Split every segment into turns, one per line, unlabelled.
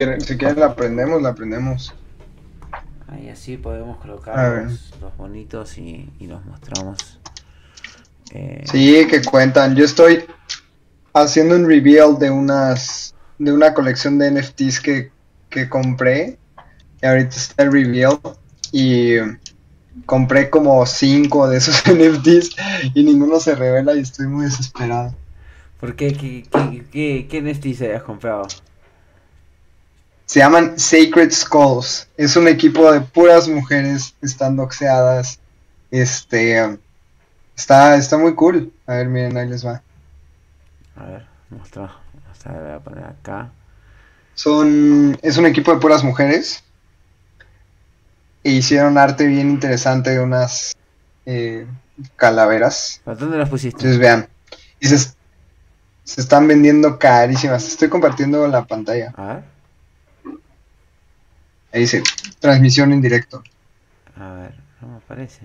Si quieren la aprendemos, la aprendemos.
Ahí así podemos colocar los, bonitos y, y los mostramos.
Eh... Sí, que cuentan. Yo estoy haciendo un reveal de unas de una colección de NFTs que, que compré. Y ahorita está el reveal. Y compré como cinco de esos NFTs y ninguno se revela y estoy muy desesperado.
¿Por qué? ¿Qué, qué, qué, qué NFTs hayas comprado?
Se llaman Sacred Skulls. Es un equipo de puras mujeres, están doxeadas. Este está, está muy cool. A ver, miren, ahí les va.
A ver, muestra. voy a poner acá.
Son. Es un equipo de puras mujeres. E hicieron arte bien interesante de unas eh, calaveras.
¿A dónde las pusiste?
Entonces vean. Y se, se están vendiendo carísimas. Estoy compartiendo la pantalla. A ver. Ahí dice, transmisión en directo.
A ver, no me aparece.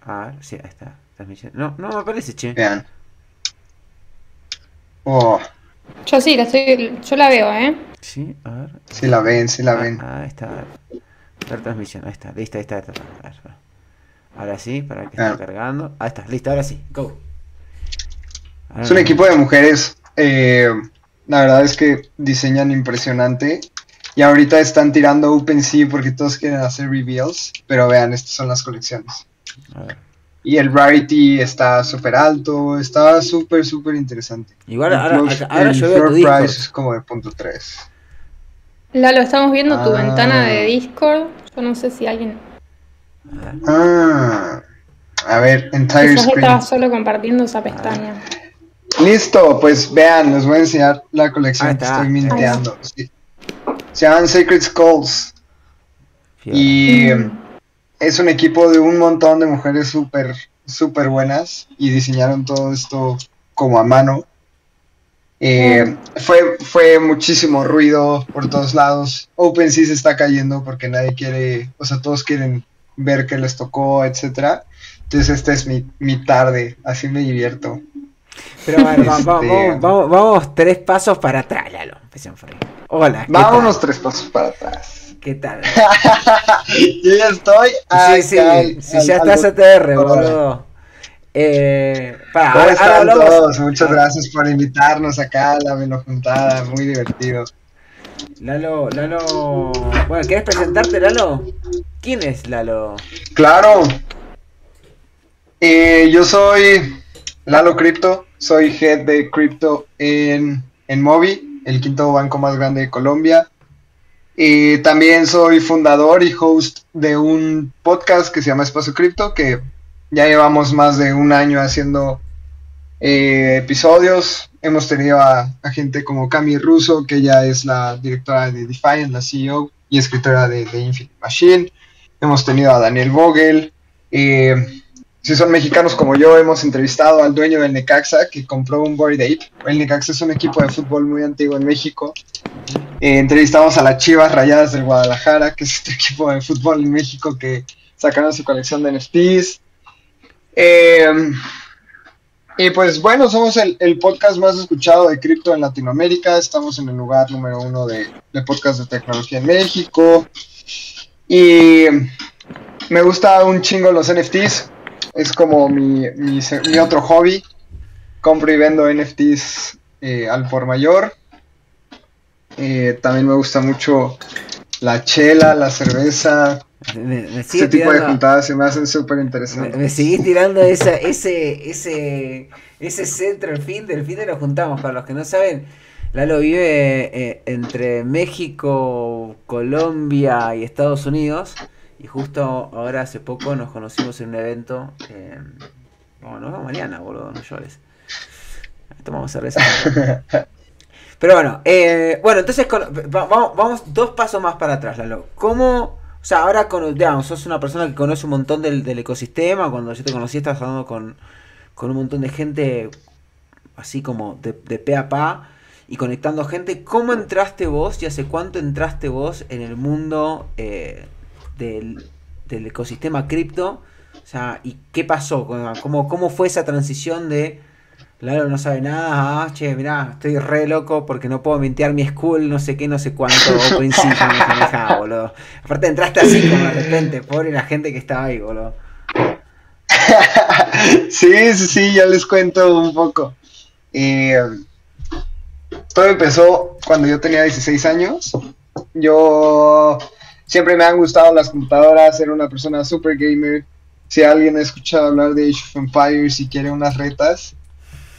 A ver, sí, ahí está. Transmisión. No, no me aparece, che.
Vean. Oh.
Yo sí, la estoy, yo la veo, ¿eh?
Sí, a ver.
Sí la ven, sí la
ah,
ven.
ahí está. La transmisión, ahí está, listo, ahí está. Ahí está. Ahora sí, para que esté cargando. Ahí está, listo, ahora sí, go.
es un equipo de mujeres eh, la verdad es que diseñan impresionante. Y ahorita están tirando OpenSea porque todos quieren hacer reveals. Pero vean, estas son las colecciones. Y el rarity está súper alto. Está súper, súper interesante.
Igual ahora, ahora yo veo tu Discord. price
es como de punto 3.
Lalo, estamos viendo tu ah. ventana de Discord. Yo no sé si alguien.
Ah. A ver, entire Quizás screen.
estaba solo compartiendo esa pestaña.
Listo, pues vean, les voy a enseñar la colección que estoy minteando. Se llaman Sacred Skulls. Y es un equipo de un montón de mujeres súper, súper buenas y diseñaron todo esto como a mano. Eh, fue, fue muchísimo ruido por todos lados. OpenSea se está cayendo porque nadie quiere, o sea, todos quieren ver qué les tocó, etcétera. Entonces esta es mi, mi tarde, así me divierto.
Pero bueno, vamos, vamos, vamos, tres pasos para atrás, Lalo. Hola.
Vámonos tres pasos para atrás.
¿Qué tal?
Yo ya estoy.
Sí, sí, sí, ya estás ATR, boludo. Eh, para,
¿Cómo están todos? Muchas gracias por invitarnos acá a la juntada, muy divertido.
Lalo, Lalo. Bueno, ¿quieres presentarte, Lalo? ¿Quién es Lalo?
Claro. Eh, yo soy Lalo Crypto, soy head de Crypto en, en Mobi, el quinto banco más grande de Colombia. Y también soy fundador y host de un podcast que se llama Espacio Cripto, que ya llevamos más de un año haciendo eh, episodios. Hemos tenido a, gente como Cami Russo, que ya es la directora de Defiant, la CEO y escritora de, Infinite Machine. Hemos tenido a Daniel Vogel. Eh, si son mexicanos como yo, hemos entrevistado al dueño del Necaxa que compró un Bored Ape. El Necaxa es un equipo de fútbol muy antiguo en México. Eh, entrevistamos a las Chivas Rayadas del Guadalajara, que es este equipo de fútbol en México que sacaron su colección de NFTs. Eh, y pues bueno, somos el, podcast más escuchado de cripto en Latinoamérica. Estamos en el lugar número uno de, de podcast de tecnología en México. Y me gusta un chingo los NFTs es como mi, mi, otro hobby. Compro y vendo NFTs eh, al por mayor. Eh, también me gusta mucho la chela, la cerveza. Ese tipo de juntadas se me hacen súper interesantes.
Me, seguís tirando esa, ese, ese, ese centro, el fin del fin de lo juntamos. Para los que no saben, Lalo vive eh, entre México, Colombia y Estados Unidos. Y justo ahora hace poco nos conocimos en un evento. Eh, bueno, nos vemos mañana, boludo, no llores. Tomamos cerveza. Pero bueno, eh, bueno, entonces vamos, vamos, dos pasos más para atrás, Lalo. ¿Cómo, o sea, ahora con, digamos, sos una persona que conoce un montón del, ecosistema, cuando yo te conocí estabas hablando con, con un montón de gente así como de, de pe a pa y conectando gente. ¿Cómo entraste vos y hace cuánto entraste vos en el mundo eh, del, ecosistema cripto. O sea, ¿y qué pasó? ¿Cómo, ¿Cómo fue esa transición de Lalo no sabe nada, ah, che, mirá, estoy re loco porque no puedo mintear mi school, no sé qué, no sé cuánto, principio me boludo. Aparte entraste así como de repente, pobre la gente que estaba ahí, boludo.
sí, sí, sí, ya les cuento un poco. Eh, todo empezó cuando yo tenía 16 años. Yo siempre me han gustado las computadoras, era una persona super gamer. Si alguien ha escuchado hablar de Age of Empires y quiere unas retas,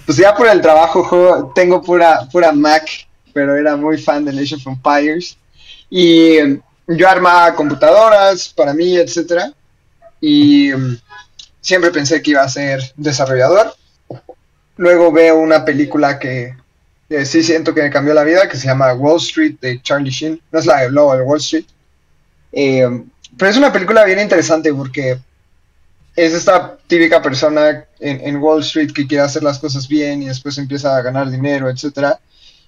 pues ya por el trabajo tengo pura, pura Mac, pero era muy fan de Age of Empires. Y em, yo armaba computadoras para mí, etcétera. Y em, siempre pensé que iba a ser desarrollador. Luego veo una película que sí siento que me cambió la vida, que se llama Wall Street de Charlie Sheen. No es la de Lobo de Wall Street. Em, pero es una película bien interesante porque es esta típica persona en, Wall Street que quiere hacer las cosas bien y después empieza a ganar dinero, etcétera.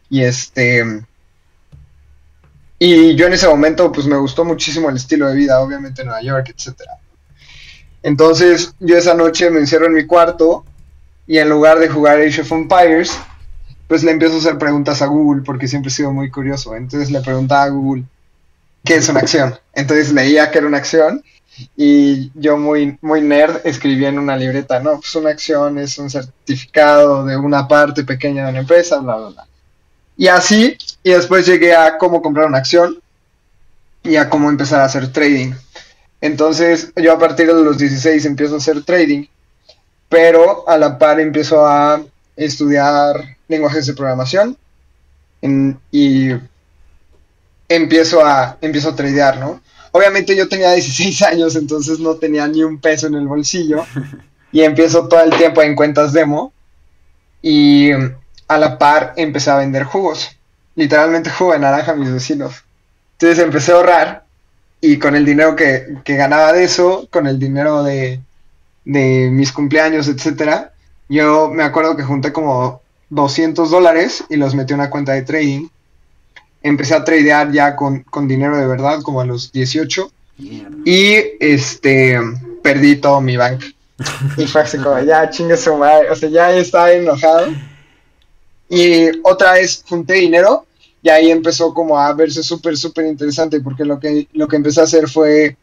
Y este y yo en ese momento pues me gustó muchísimo el estilo de vida, obviamente en Nueva York, etcétera. Entonces yo esa noche me encierro en mi cuarto y en lugar de jugar Age of Empires, pues le empiezo a hacer preguntas a Google porque siempre he sido muy curioso. Entonces le preguntaba a Google, ¿qué es una acción? Entonces leía que era una acción y yo muy, muy nerd escribí en una libreta, no, pues una acción es un certificado de una parte pequeña de una empresa, bla, bla, bla. Y así, y después llegué a cómo comprar una acción y a cómo empezar a hacer trading. Entonces yo a partir de los 16 empiezo a hacer trading, pero a la par empiezo a estudiar lenguajes de programación y empiezo a, empiezo a tradear, ¿no? Obviamente yo tenía 16 años, entonces no tenía ni un peso en el bolsillo. Y empiezo todo el tiempo en cuentas demo. Y a la par empecé a vender jugos. Literalmente jugo de naranja a mis vecinos. Entonces empecé a ahorrar. Y con el dinero que, ganaba de eso, con el dinero de, de mis cumpleaños, etcétera, yo me acuerdo que junté como 200 dólares y los metí en una cuenta de trading empecé a tradear ya con, dinero de verdad, como a los 18. Y este perdí todo mi bank. Y fue así como, ya chingue su madre. O sea, ya estaba enojado. Y otra vez junté dinero. Y ahí empezó como a verse súper, súper interesante. Porque lo que, lo que empecé a hacer fue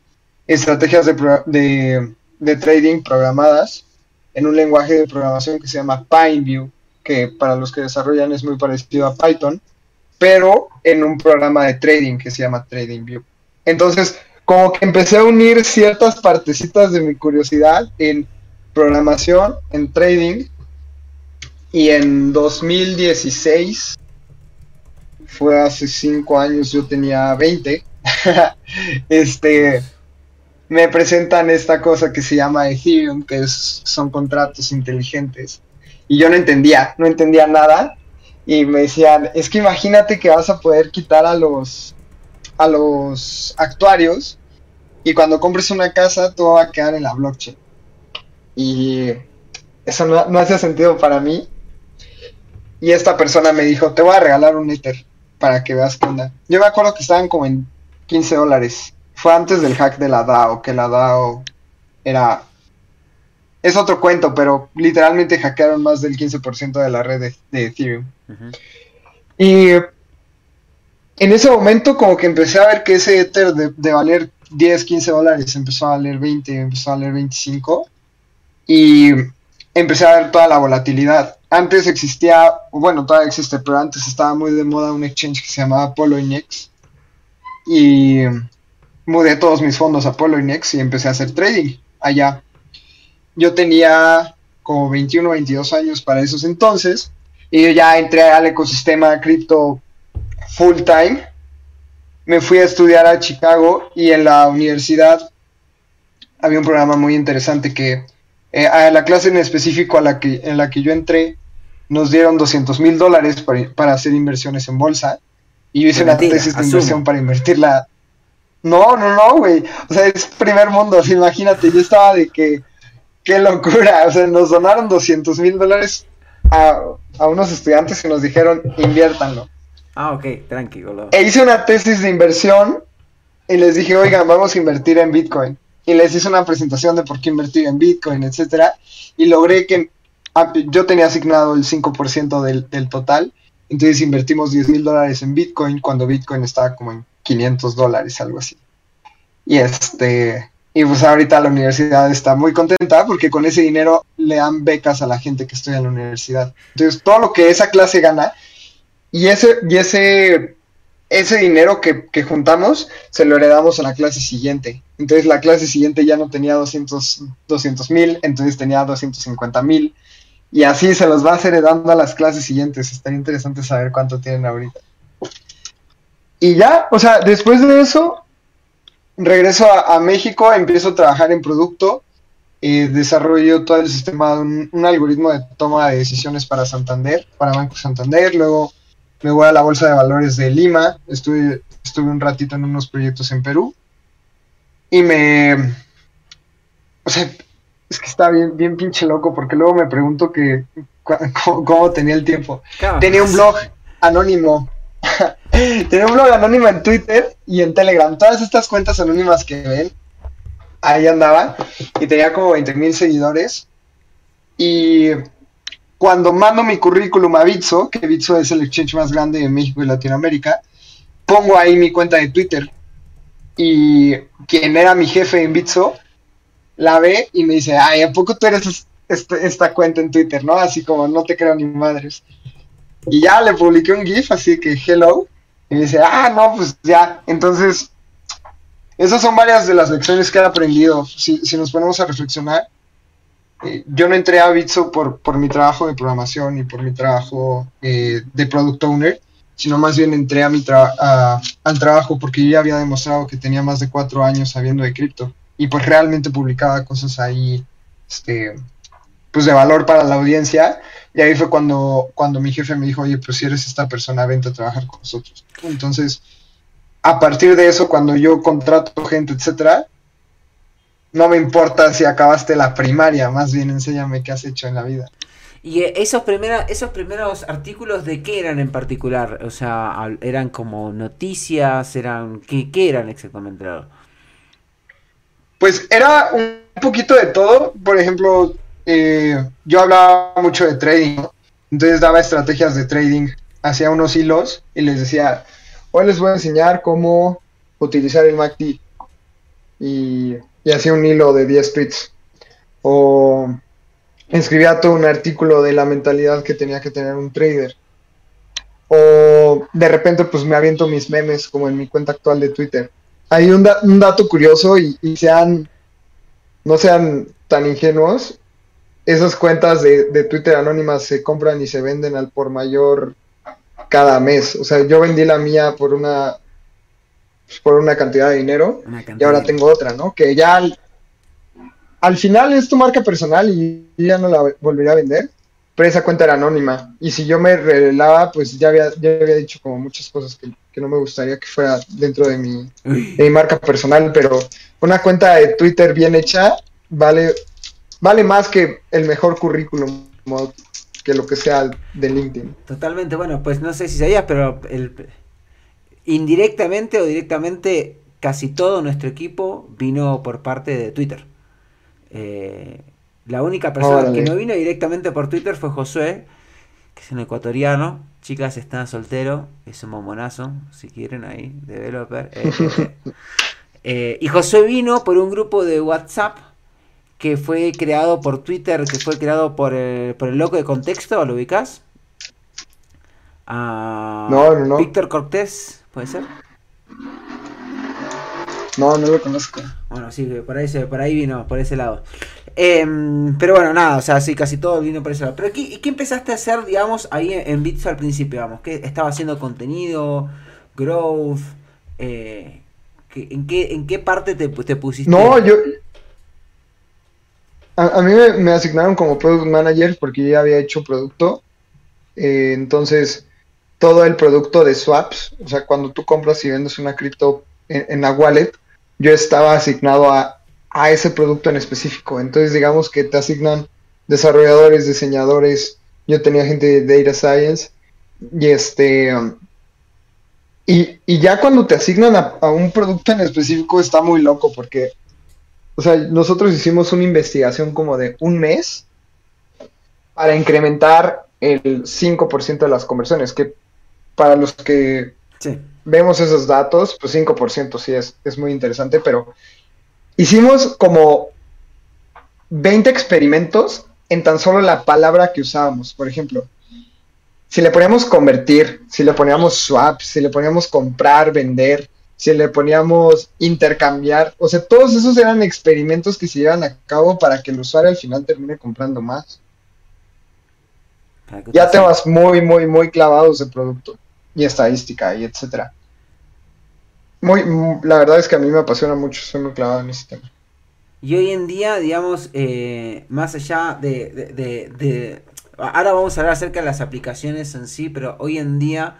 estrategias de, de, de trading programadas en un lenguaje de programación que se llama PineView. Que para los que desarrollan es muy parecido a Python pero en un programa de trading que se llama TradingView. Entonces, como que empecé a unir ciertas partecitas de mi curiosidad en programación, en trading, y en 2016, fue hace cinco años, yo tenía 20, este, me presentan esta cosa que se llama Ethereum, que son contratos inteligentes, y yo no entendía, no entendía nada, y me decían, es que imagínate que vas a poder quitar a los a los actuarios y cuando compres una casa todo va a quedar en la blockchain. Y eso no, no hacía sentido para mí. Y esta persona me dijo, te voy a regalar un Ether para que veas qué onda. Yo me acuerdo que estaban como en 15 dólares. Fue antes del hack de la DAO, que la DAO era es otro cuento, pero literalmente hackearon más del 15% de la red de, Ethereum. Y en ese momento como que empecé a ver que ese Ether de, valer 10, 15 dólares empezó a valer 20, empezó a valer 25 y empecé a ver toda la volatilidad. Antes existía, bueno, todavía existe, pero antes estaba muy de moda un exchange que se llamaba Poloinex y mudé todos mis fondos a Poloinex y empecé a hacer trading allá. Yo tenía como 21 o 22 años para esos entonces y yo ya entré al ecosistema cripto full time. Me fui a estudiar a Chicago y en la universidad había un programa muy interesante que eh, a la clase en específico a la que, en la que yo entré nos dieron 200 mil dólares para, hacer inversiones en bolsa y yo hice una tesis de inversión para invertirla. No, no, no, güey. O sea, es primer mundo. imagínate, yo estaba de que qué locura. O sea, nos donaron 200 mil dólares a, unos estudiantes que nos dijeron inviértanlo.
Ah, ok, tranquilo.
E hice una tesis de inversión y les dije, oigan, vamos a invertir en Bitcoin. Y les hice una presentación de por qué invertir en Bitcoin, etcétera. Y logré que ah, yo tenía asignado el 5% del, del total, entonces invertimos 10 mil dólares en Bitcoin cuando Bitcoin estaba como en 500 dólares, algo así. Y este, y pues ahorita la universidad está muy contenta porque con ese dinero le dan becas a la gente que estudia en la universidad. Entonces, todo lo que esa clase gana y ese, y ese, ese dinero que, que juntamos se lo heredamos a la clase siguiente. Entonces, la clase siguiente ya no tenía 200 mil, entonces tenía 250 mil. Y así se los va heredando a las clases siguientes. Estaría interesante saber cuánto tienen ahorita. Y ya, o sea, después de eso, regreso a, México, empiezo a trabajar en producto, eh, desarrollo todo el sistema de un, algoritmo de toma de decisiones para Santander, para Banco Santander, luego me voy a la Bolsa de Valores de Lima, estuve, estuve un ratito en unos proyectos en Perú y me... O sea, es que está bien, bien pinche loco porque luego me pregunto que cómo, tenía el tiempo. Tenía un blog anónimo Tenía un blog anónimo en Twitter y en Telegram. Todas estas cuentas anónimas que ven, ahí andaba. Y tenía como 20 mil seguidores. Y cuando mando mi currículum a Bitso, que Bitso es el exchange más grande de México y Latinoamérica, pongo ahí mi cuenta de Twitter. Y quien era mi jefe en Bitso, la ve y me dice, ay, ¿a poco tú eres este, esta cuenta en Twitter, no? Así como, no te creo ni madres. Y ya le publiqué un GIF, así que hello. Y dice, ah, no, pues ya. Entonces, esas son varias de las lecciones que he aprendido. Si, nos ponemos a reflexionar, eh, yo no entré a Bitso por, mi trabajo de programación y por mi trabajo eh, de product owner, sino más bien entré a mi al trabajo porque yo ya había demostrado que tenía más de cuatro años sabiendo de cripto y pues realmente publicaba cosas ahí este, pues de valor para la audiencia y ahí fue cuando, cuando mi jefe me dijo, oye, pues si eres esta persona, vente a trabajar con nosotros. Entonces, a partir de eso, cuando yo contrato gente, etcétera, no me importa si acabaste la primaria, más bien enséñame qué has hecho en la vida.
¿Y esos, primera, esos primeros artículos de qué eran en particular? O sea, ¿eran como noticias? eran ¿Qué, qué eran exactamente?
Pues era un poquito de todo. Por ejemplo, eh, yo hablaba mucho de trading, entonces daba estrategias de trading, hacía unos hilos y les decía, hoy les voy a enseñar cómo utilizar el MACD y, y hacía un hilo de 10 tweets. O escribía todo un artículo de la mentalidad que tenía que tener un trader. O de repente pues me aviento mis memes como en mi cuenta actual de Twitter. Hay un, dato curioso y, y, sean, no sean tan ingenuos esas cuentas de, Twitter anónimas se compran y se venden al por mayor cada mes. O sea, yo vendí la mía por una por una cantidad de dinero y ahora tengo otra, ¿no? Que ya al, final es tu marca personal y ya no la volveré a vender, pero esa cuenta era anónima. Y si yo me revelaba, pues ya había, ya había dicho como muchas cosas que, que no me gustaría que fuera dentro de mi, de mi marca personal, pero una cuenta de Twitter bien hecha vale vale más que el mejor currículum que lo que sea de LinkedIn.
Totalmente, bueno, pues no sé si sabías, pero el, indirectamente o directamente casi todo nuestro equipo vino por parte de Twitter. Eh, la única persona que no vino directamente por Twitter fue Josué, que es un ecuatoriano. Chicas, está soltero, es un momonazo, si quieren ahí, developer. Eh, eh, y Josué vino por un grupo de WhatsApp que fue creado por Twitter, que fue creado por el, por el loco de contexto, ¿lo ubicas?
Ah, no, no, no.
Víctor Cortés, ¿puede ser?
No, no lo conozco.
Bueno, sí, por ahí, por ahí vino, por ese lado. Em, pero bueno, nada, o sea, sí, casi todo vino por ese lado. Pero ¿qué, qué empezaste a hacer, digamos, ahí en, Bits al principio, digamos? ¿Qué estaba haciendo contenido, growth? Eh, ¿en, qué, ¿En qué parte te, te pusiste?
No, yo, a, mí me, asignaron como product manager porque ya había hecho producto. Eh, entonces, todo el producto de swaps, o sea, cuando tú compras y vendes una cripto en, la wallet, yo estaba asignado a, a, ese producto en específico. Entonces, digamos que te asignan desarrolladores, diseñadores, yo tenía gente de data science y este... y, y, ya cuando te asignan a, a, un producto en específico está muy loco porque o sea, nosotros hicimos una investigación como de un mes para incrementar el 5% de las conversiones, que para los que vemos esos datos, pues 5% sí es, es muy interesante, pero hicimos como 20 experimentos en tan solo la palabra que usábamos. Por ejemplo, si le poníamos convertir, si le poníamos swap, si le poníamos comprar, vender, si le poníamos intercambiar, o sea, todos esos eran experimentos que se llevan a cabo para que el usuario al final termine comprando más. Ya temas muy, muy, muy clavados de producto y estadística y etcétera. Muy, la verdad es que a mí me apasiona mucho, soy muy clavado en ese tema.
Y hoy en día, digamos, eh, más allá de, Ahora vamos a hablar acerca de las aplicaciones en sí, pero hoy en día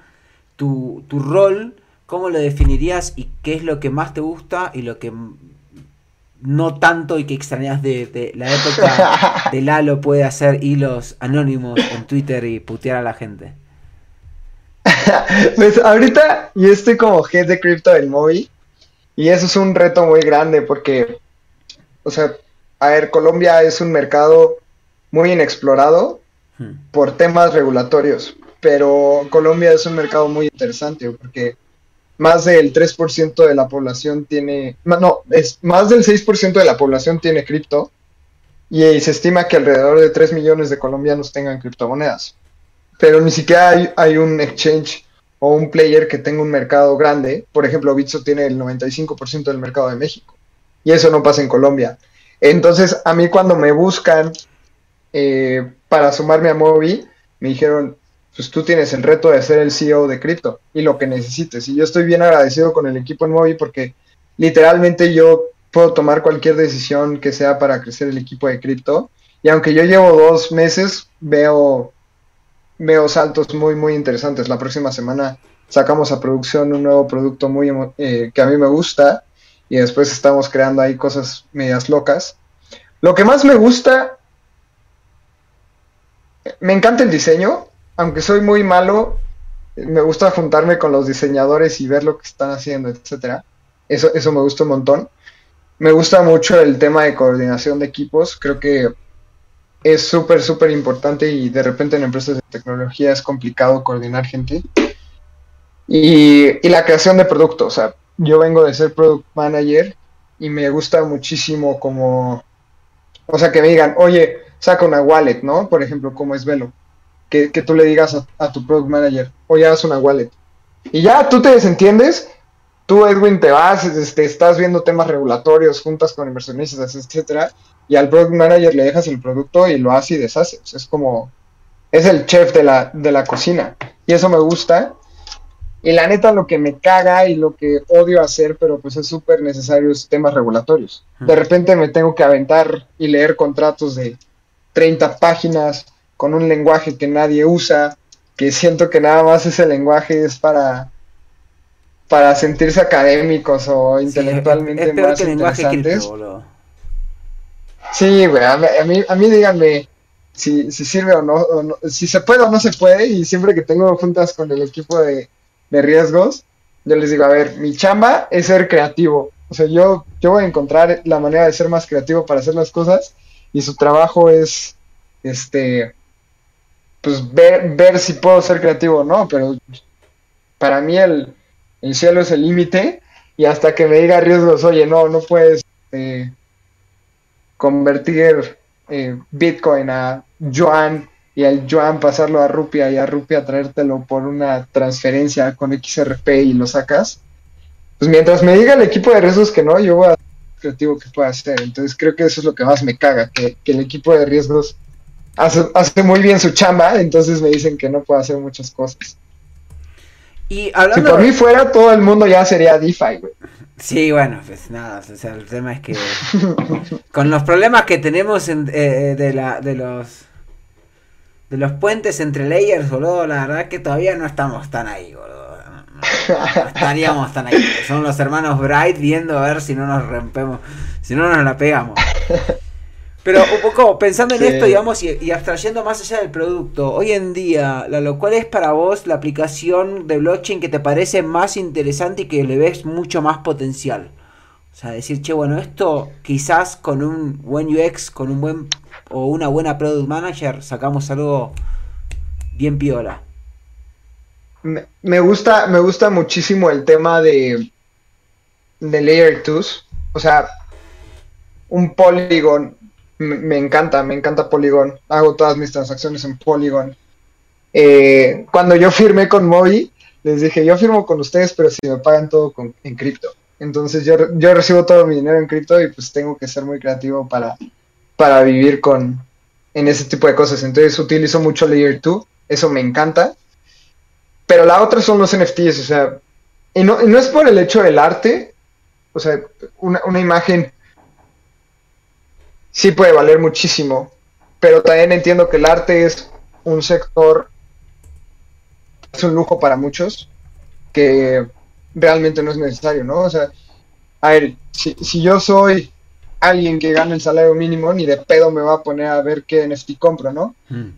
tu, tu rol, ¿cómo lo definirías y qué es lo que más te gusta y lo que no tanto y que extrañas de, la época de Lalo puede hacer hilos anónimos en Twitter y putear a la gente?
pues ahorita yo estoy como head de cripto del móvil y eso es un reto muy grande porque o sea, a ver, Colombia es un mercado muy inexplorado hmm. por temas regulatorios, pero Colombia es un mercado muy interesante porque más del 3% de la población tiene, no, es más del 6% de la población tiene cripto y se estima que alrededor de 3 millones de colombianos tengan criptomonedas. Pero ni siquiera hay, hay un exchange o un player que tenga un mercado grande. Por ejemplo, Bitso tiene el 95% del mercado de México y eso no pasa en Colombia. Entonces, a mí cuando me buscan eh, para sumarme a Mobi, me dijeron, pues tú tienes el reto de ser el CEO de cripto y lo que necesites. Y yo estoy bien agradecido con el equipo en Mobi porque literalmente yo puedo tomar cualquier decisión que sea para crecer el equipo de cripto. Y aunque yo llevo dos meses, veo, veo saltos muy, muy interesantes. La próxima semana sacamos a producción un nuevo producto muy eh, que a mí me gusta y después estamos creando ahí cosas medias locas. Lo que más me gusta, me encanta el diseño, aunque soy muy malo, me gusta juntarme con los diseñadores y ver lo que están haciendo, etcétera. Eso, eso me gusta un montón. Me gusta mucho el tema de coordinación de equipos. Creo que es súper, súper importante y de repente en empresas de tecnología es complicado coordinar gente. Y, y la creación de productos. O sea, yo vengo de ser product manager y me gusta muchísimo como, o sea, que me digan, oye, saca una wallet, ¿no? Por ejemplo, como es Velo. Que, tú le digas a, tu product manager, oye, haz una wallet. Y ya tú te desentiendes, tú, Edwin, te vas, este, estás viendo temas regulatorios, juntas con inversionistas, etcétera, y al product manager le dejas el producto y lo hace y deshace. es como, es el chef de la, de la cocina. Y eso me gusta. Y la neta lo que me caga y lo que odio hacer, pero pues es súper necesario, es temas regulatorios. De repente me tengo que aventar y leer contratos de 30 páginas con un lenguaje que nadie usa, que siento que nada más ese lenguaje es para para sentirse académicos o intelectualmente más interesantes. sí, güey, a, mí, a mí díganme si, si sirve o no, si se puede o no se puede, y siempre que tengo juntas con el equipo de, de riesgos, yo les digo, a ver, mi chamba es ser creativo. O sea, yo, yo voy a encontrar la manera de ser más creativo para hacer las cosas y su trabajo es, este, pues ver, ver si puedo ser creativo o no, pero para mí el, el cielo es el límite y hasta que me diga riesgos, oye, no, no puedes eh, convertir eh, Bitcoin a yuan y al yuan pasarlo a rupia y a rupia traértelo por una transferencia con XRP y lo sacas, pues mientras me diga el equipo de riesgos que no, yo voy a ser creativo que pueda hacer. Entonces creo que eso es lo que más me caga, que, el equipo de riesgos hace, hace, muy bien su chamba, entonces me dicen que no puedo hacer muchas cosas. Y hablando si por mí fuera, todo el mundo ya sería DeFi, güey.
Sí, bueno, pues nada, o sea, el tema es que con los problemas que tenemos en, eh, de, la, de los de los puentes entre layers, boludo, la verdad que todavía no estamos tan ahí, boludo. No, estaríamos tan ahí. Son los hermanos Bright viendo a ver si no nos rompemos, si no nos la pegamos. Pero un poco pensando en esto, digamos, y, abstrayendo más allá del producto, hoy en día, lo ¿cuál es para vos la aplicación de blockchain que te parece más interesante y que le ves mucho más potencial? O sea, decir, che, bueno, esto quizás con un buen UX, con un buen o una buena product manager, sacamos algo bien piola.
Me, gusta, me gusta muchísimo el tema de, de Layer 2. O sea, un Polygon me, encanta, me encanta Polygon. Hago todas mis transacciones en Polygon. Eh, cuando yo firmé con Mobi, les dije, yo firmo con ustedes, pero si me pagan todo con, en cripto. Entonces yo, yo recibo todo mi dinero en cripto y pues tengo que ser muy creativo para, para vivir con en ese tipo de cosas. Entonces utilizo mucho Layer 2, eso me encanta. Pero la otra son los NFTs, o sea, y no, no es por el hecho del arte, o sea, una, una imagen sí puede valer muchísimo, pero también entiendo que el arte es un sector, es un lujo para muchos, que realmente no es necesario, ¿no? O sea, a ver, si, si yo soy alguien que gana el salario mínimo, ni de pedo me va a poner a ver qué NFT compro, ¿no? Hmm.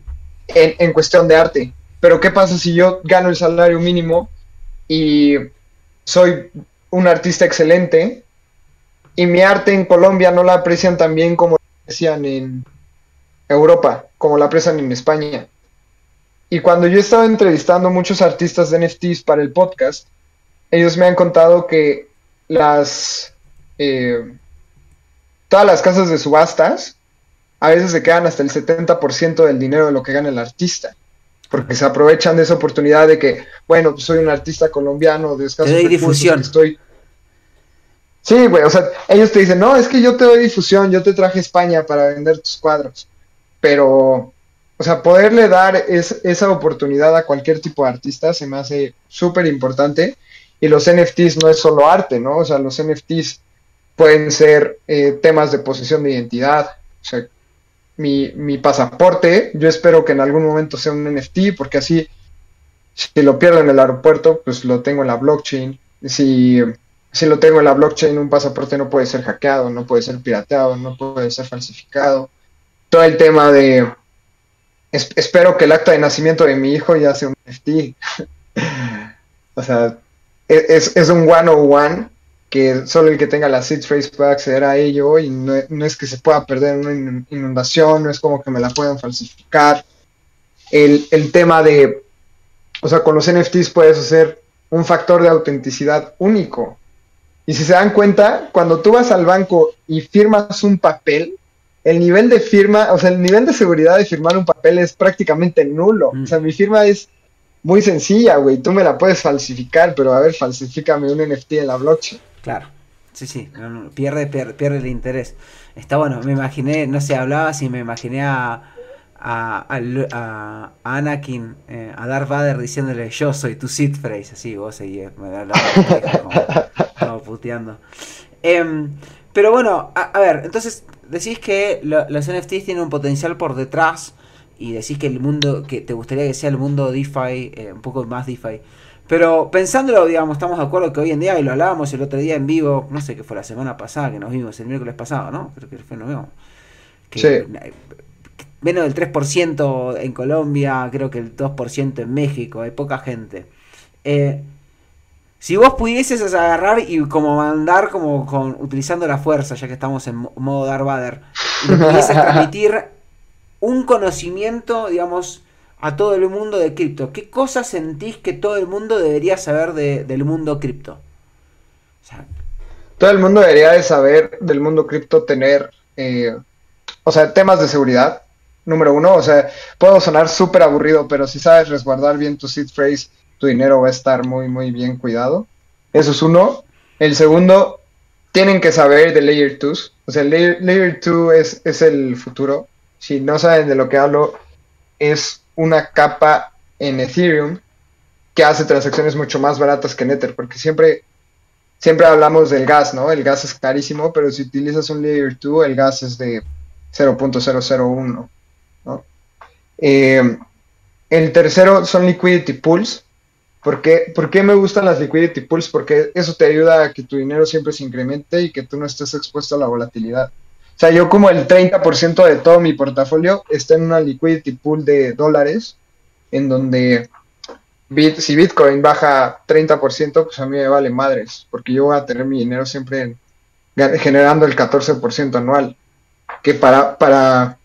En, en, cuestión de arte. Pero ¿qué pasa si yo gano el salario mínimo y soy un artista excelente y mi arte en Colombia no la aprecian tan bien como aprecian en Europa, como la aprecian en España? Y cuando yo estaba entrevistando muchos artistas de NFTs para el podcast, ellos me han contado que las eh, todas las casas de subastas a veces se quedan hasta el 70% del dinero de lo que gana el artista. Porque se aprovechan de esa oportunidad de que, bueno, pues soy un artista colombiano de escasos
difusión.
Estoy... Sí, güey, o sea, ellos te dicen, no, es que yo te doy difusión, yo te traje a España para vender tus cuadros. Pero, o sea, poderle dar esa oportunidad a cualquier tipo de artista se me hace súper importante. Y los NFTs no es solo arte, ¿no? O sea, los NFTs pueden ser eh, temas de posesión de identidad. O sea, mi, mi, pasaporte, yo espero que en algún momento sea un NFT, porque así, si lo pierdo en el aeropuerto, pues lo tengo en la blockchain. Si, si lo tengo en la blockchain, un pasaporte no puede ser hackeado, no puede ser pirateado, no puede ser falsificado. Todo el tema de... espero que el acta de nacimiento de mi hijo ya sea un NFT. o sea, e, es, un one-on-one que solo el que tenga la seed phrase pueda acceder a ello y no, es que se pueda perder una inundación, no es como que me la puedan falsificar. El, el, tema de, o sea, con los NFTs puedes hacer un factor de autenticidad único. Y si se dan cuenta, cuando tú vas al banco y firmas un papel, el nivel de firma, o sea, el nivel de seguridad de firmar un papel es prácticamente nulo. O sea, mi firma es muy sencilla, güey. Tú me la puedes falsificar, pero a ver, falsifícame un NFT en la blockchain.
Claro. Sí, sí, pierde, pierde, el interés. Está bueno, me imaginé, no sé, hablaba y me imaginé a, a, Anakin, eh, a Darth Vader diciéndole yo soy tu Sith phrase, así vos seguís, me como, puteando. Em, pero bueno, a, ver, entonces decís que los NFTs tienen un potencial por detrás y decís que el mundo, que te gustaría que sea el mundo DeFi, eh, un poco más DeFi. Pero pensándolo, digamos, estamos de acuerdo que hoy en día, y lo hablábamos el otro día en vivo, no sé qué fue la semana pasada que nos vimos, el miércoles pasado, ¿no? Creo que fue, nos vimos. Que Menos del 3% en Colombia, creo que el 2% en México, hay poca gente. Eh, si vos pudieses agarrar y como mandar como con utilizando la fuerza, ya que estamos en modo Darth Vader, y pudieses transmitir un conocimiento, digamos, a todo el mundo de cripto. ¿Qué cosas sentís que todo el mundo debería saber del mundo cripto?
todo el mundo debería de saber del mundo cripto tener, eh, o sea, temas de seguridad, número uno. O sea, puedo sonar súper aburrido, pero si sabes resguardar bien tu seed phrase, tu dinero va a estar muy, muy bien cuidado. Eso es uno. El segundo, tienen que saber de Layer 2. O sea, Layer, layer 2 es, es el futuro. Si no saben de lo que hablo, es una capa en Ethereum que hace transacciones mucho más baratas que Nether, porque siempre, siempre hablamos del gas, ¿no? El gas es carísimo, pero si utilizas un Layer 2, el gas es de 0.001, ¿no? Eh, el tercero son liquidity pools. ¿Por qué? ¿Por qué me gustan las liquidity pools? Porque eso te ayuda a que tu dinero siempre se incremente y que tú no estés expuesto a la volatilidad. O sea, yo como el 30% de todo mi portafolio está en una liquidity pool de dólares, en donde si Bitcoin baja 30%, pues a mí me vale madres, porque yo voy a tener mi dinero siempre generando el 14% anual, que para, para,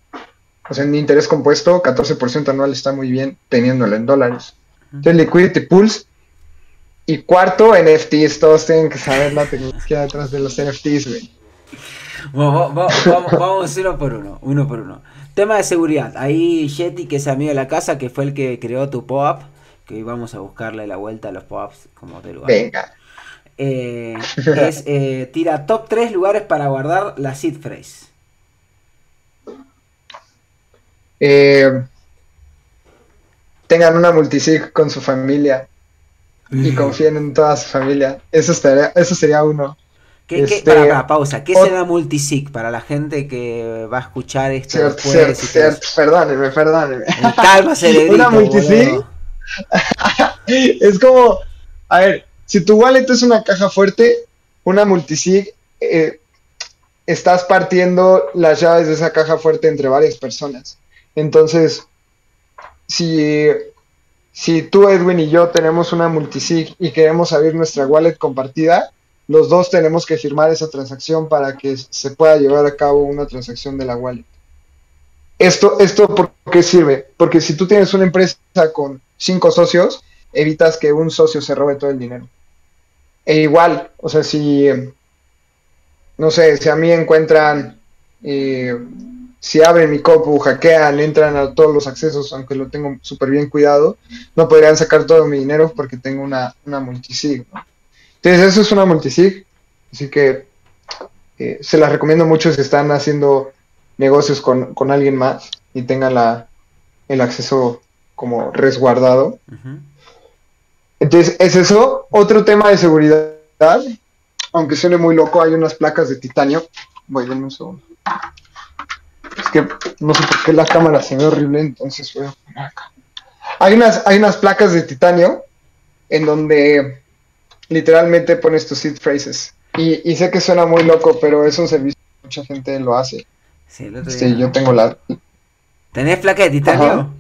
O sea, en interés compuesto, 14% anual está muy bien teniéndolo en dólares. Entonces, Liquidity Pools. Y cuarto, NFTs. Todos tienen que saber la tecnología detrás de los NFTs, güey.
Vamos, vamos, vamos, vamos uno por uno, uno por uno. Tema de seguridad. Ahí Yeti, que es amigo de la casa, que fue el que creó tu pop-up, que vamos a buscarle la vuelta a los pop-ups como de lugar.
Venga.
Eh, es, eh, tira top 3 lugares para guardar la seed phrase.
Eh, tengan una multisig con su familia y
Mm.
confíen en toda su familia. Eso, estaría, eso sería uno.
¿Qué, qué-
Este,
para, para, pausa. ¿Qué será multisig para la gente que va a escuchar esto
Cierto, cierto, cierto.
Calma, cerebrito,
Una multisig. es como, a ver, si tu wallet es una caja fuerte, una multisig, eh, estás partiendo las llaves de esa caja fuerte entre varias personas. Entonces, si, si tú, Edwin y yo tenemos una multisig y queremos abrir nuestra wallet compartida, los dos tenemos que firmar esa transacción para que se pueda llevar a cabo una transacción de la wallet. Esto, esto ¿por qué sirve? Porque si tú tienes una empresa con cinco socios, evitas que un socio se robe todo el dinero. E igual, o sea, si, no sé, si a mí encuentran, eh, si abren mi copu, hackean, entran a todos los accesos, aunque lo tengo súper bien cuidado, no podrían sacar todo mi dinero porque tengo una, una multisig. ¿no? Entonces, eso es una multisig, así que eh, se las recomiendo mucho si están haciendo negocios con, con alguien más y tengan la, el acceso como resguardado. Entonces, es eso. Otro tema de seguridad, aunque suene muy loco, hay unas placas de titanio. Voy, denme un segundo. Es que no sé por qué la cámara se ve horrible, entonces voy a poner acá. Hay unas, hay unas placas de titanio en donde literalmente pones tus seed phrases. Y, y sé que suena muy loco, pero es un servicio que mucha gente lo hace.
Sí, otro
Sí, yo tengo la...
¿Tenés placa de titanio?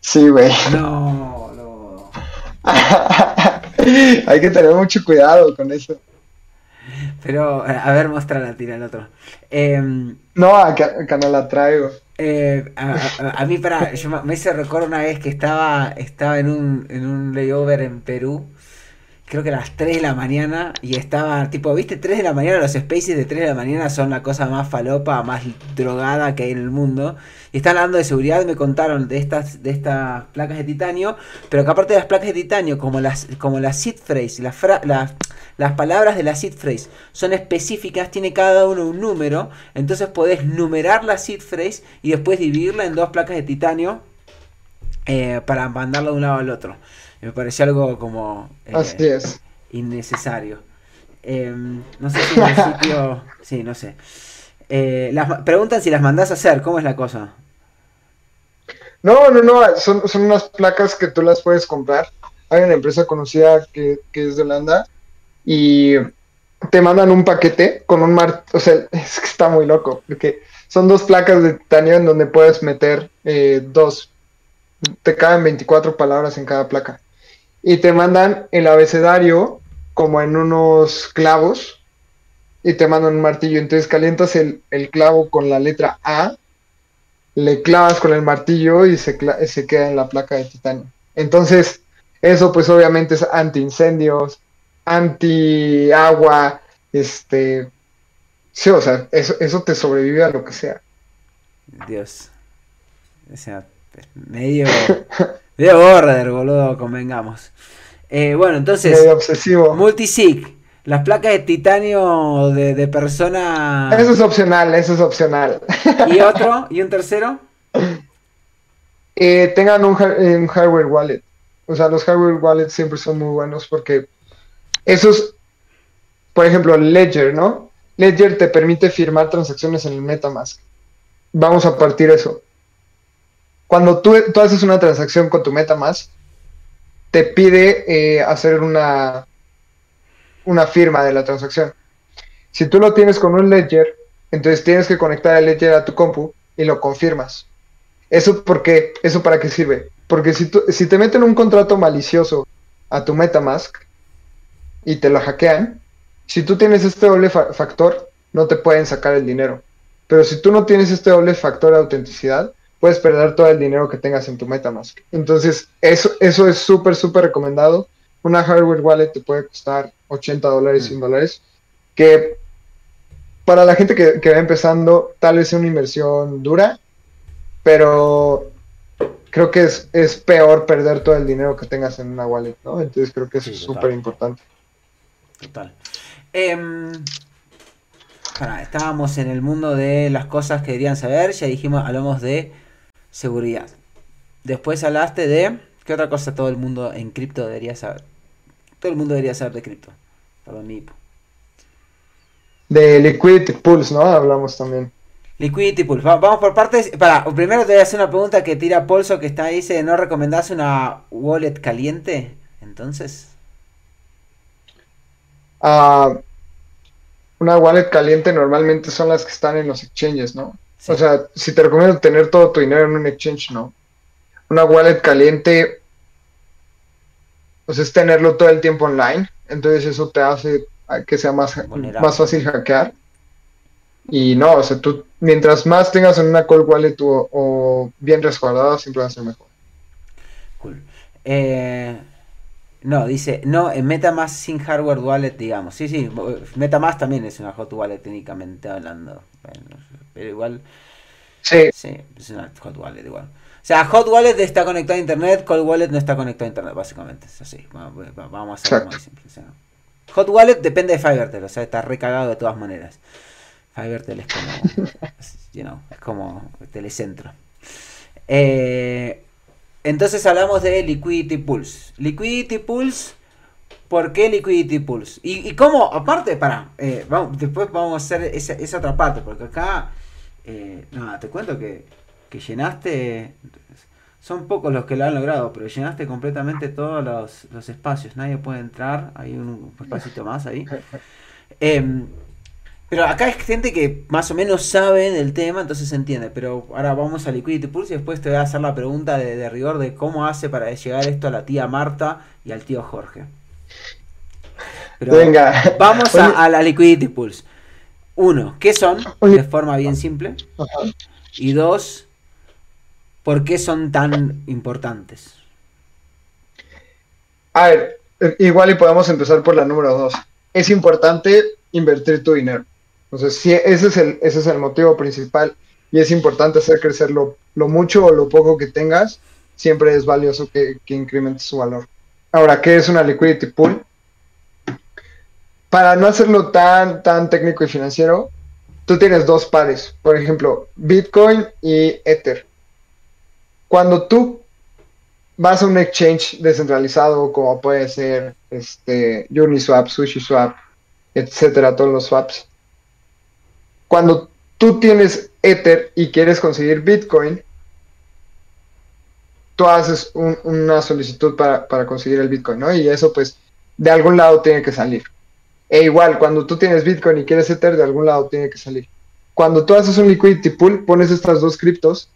Sí, güey.
No, no.
Hay que tener mucho cuidado con eso.
Pero, a ver, la tira el otro. Em,
No, acá, acá no la traigo.
Eh, a, a- a mí para, yo me- me hice recuerdo una vez que estaba, estaba en un, en un layover en Perú, creo que a las 3 de la mañana, y estaba tipo, viste, 3 de la mañana, los spaces de 3 de la mañana son la cosa más falopa, más drogada que hay en el mundo, y están hablando de seguridad, me contaron de estas, de estas placas de titanio, pero que aparte de las placas de titanio, como las, como las seed phrase, las, las, las palabras de la seed phrase son específicas, tiene cada uno un número, entonces podés numerar la seed phrase y después dividirla en dos placas de titanio eh, para mandarla de un lado al otro. Me pareció algo como eh,
Así es.
innecesario. Eh, no sé si en principio... sí, no sé. Eh, las, preguntan si las mandás a hacer, ¿cómo es la cosa?
No, no, no, son, son unas placas que tú las puedes comprar. Hay una empresa conocida que, que es de Holanda y te mandan un paquete con un mar, o sea, es que está muy loco, porque son dos placas de titanio en donde puedes meter eh, dos, te caben 24 palabras en cada placa. Y te mandan el abecedario como en unos clavos y te mandan un martillo. Entonces calientas el, el clavo con la letra A le clavas con el martillo y se, queda en la placa de titanio. Entonces, eso pues obviamente es anti-incendios, anti-agua, este... Sí, o sea, eso, eso te sobrevive a lo que sea.
Dios. O sea, medio... medio border, boludo, convengamos. Eh, bueno, entonces...
Medio obsesivo.
Multisig, las placas de titanio de, de persona.
Eso es opcional, eso es opcional.
Y otro, y un tercero.
Eh, tengan un, un hardware wallet. O sea, los hardware wallets siempre son muy buenos porque esos, por ejemplo, Ledger, ¿no? Ledger te permite firmar transacciones en el MetaMask. Vamos a partir eso. Cuando tú, haces una transacción con tu MetaMask, te pide eh, hacer una, una firma de la transacción. Si tú lo tienes con un Ledger, entonces tienes que conectar el Ledger a tu compu y lo confirmas. ¿Eso? ¿Eso para qué sirve? Porque si, tú- si te meten un contrato malicioso a tu MetaMask y te lo hackean, si tú tienes este doble fa- factor, no te pueden sacar el dinero. Pero si tú no tienes este doble factor de autenticidad, puedes perder todo el dinero que tengas en tu MetaMask. Entonces, eso, eso es súper, súper recomendado. Una hardware wallet te puede costar 80 dólares, 100 dólares, que para la gente que, que va empezando, tal vez sea una inversión dura, pero creo que es, es peor perder todo el dinero que tengas en una wallet, ¿no? Entonces creo que eso
Sí,
es súper importante.
Total. Em, estábamos en el mundo de las cosas que deberían saber. Ya dijimos, hablamos de seguridad. Después hablaste de. ¿Qué otra cosa todo el mundo en cripto debería saber? Todo el mundo debería saber de cripto. Perdón, mi hipo.
De Liquidity Pools, ¿no? Hablamos también.
Liquidity Pool. Va- vamos por partes. Para, primero te voy a hacer una pregunta que tira Polso que está ahí. Dice: ¿No recomendás una wallet caliente? Entonces.
Ah, una wallet caliente normalmente son las que están en los exchanges, ¿no?
Sí.
O sea, si te recomiendo tener todo tu dinero en un exchange, no. Una wallet caliente, pues es tenerlo todo el tiempo online. Entonces eso te hace que sea más,
Vulnerable.
más fácil hackear. Y no, o sea, tú, mientras más tengas en una cold wallet o, o bien resguardada, siempre va a ser mejor.
Cool. Eh, no, dice, no, en MetaMask sin hardware wallet, digamos. Sí, sí, MetaMask también es una hot wallet técnicamente hablando. Bueno, pero igual,
Sí,
sí, es una hot wallet igual. O sea, hot wallet está conectado a internet, cold wallet no está conectado a internet, básicamente. Es así, va- va- vamos a hacerlo muy simple. o sea. hot wallet depende de Fivertel, o sea, está recagado de todas maneras. Fivertel es como, you know, es como telecentro. Eh, entonces hablamos de Liquidity Pools. Liquidity Pools, ¿por qué Liquidity Pools? Y, y cómo, aparte, para, vamos, después vamos a hacer esa, esa otra parte, porque acá, eh, nada, te cuento que, que llenaste, son pocos los que lo han logrado, pero llenaste completamente todos los, los espacios, nadie puede entrar, hay un espacito más ahí. Em, pero acá es gente que más o menos sabe del tema, entonces se entiende. Pero ahora vamos a Liquidity Pulse y después te voy a hacer la pregunta de, de rigor de cómo hace para llegar esto a la tía Marta y al tío Jorge. Pero
venga.
vamos a, a la Liquidity Pools. Uno, ¿qué son? De forma bien simple. Y dos, ¿por qué son tan importantes?
A ver, eh, igual y podemos empezar por la número dos. Es importante invertir tu dinero. Entonces, sí, ese es el, ese es el motivo principal y es importante hacer crecer lo, lo mucho o lo poco que tengas. Siempre es valioso que, que incrementes su valor. Ahora, ¿qué es una liquidity pool? Para no hacerlo tan, tan técnico y financiero, tú tienes dos pares. Por ejemplo, Bitcoin y Ether. Cuando tú vas a un exchange descentralizado como puede ser este Uniswap, SushiSwap, etcétera, todos los swaps. Cuando tú tienes Ether y quieres conseguir Bitcoin, tú haces un- una solicitud para, para conseguir el Bitcoin, ¿no? Y eso pues de algún lado tiene que salir. E igual, cuando tú tienes Bitcoin y quieres Ether, de algún lado tiene que salir. Cuando tú haces un liquidity pool, pones estas dos criptos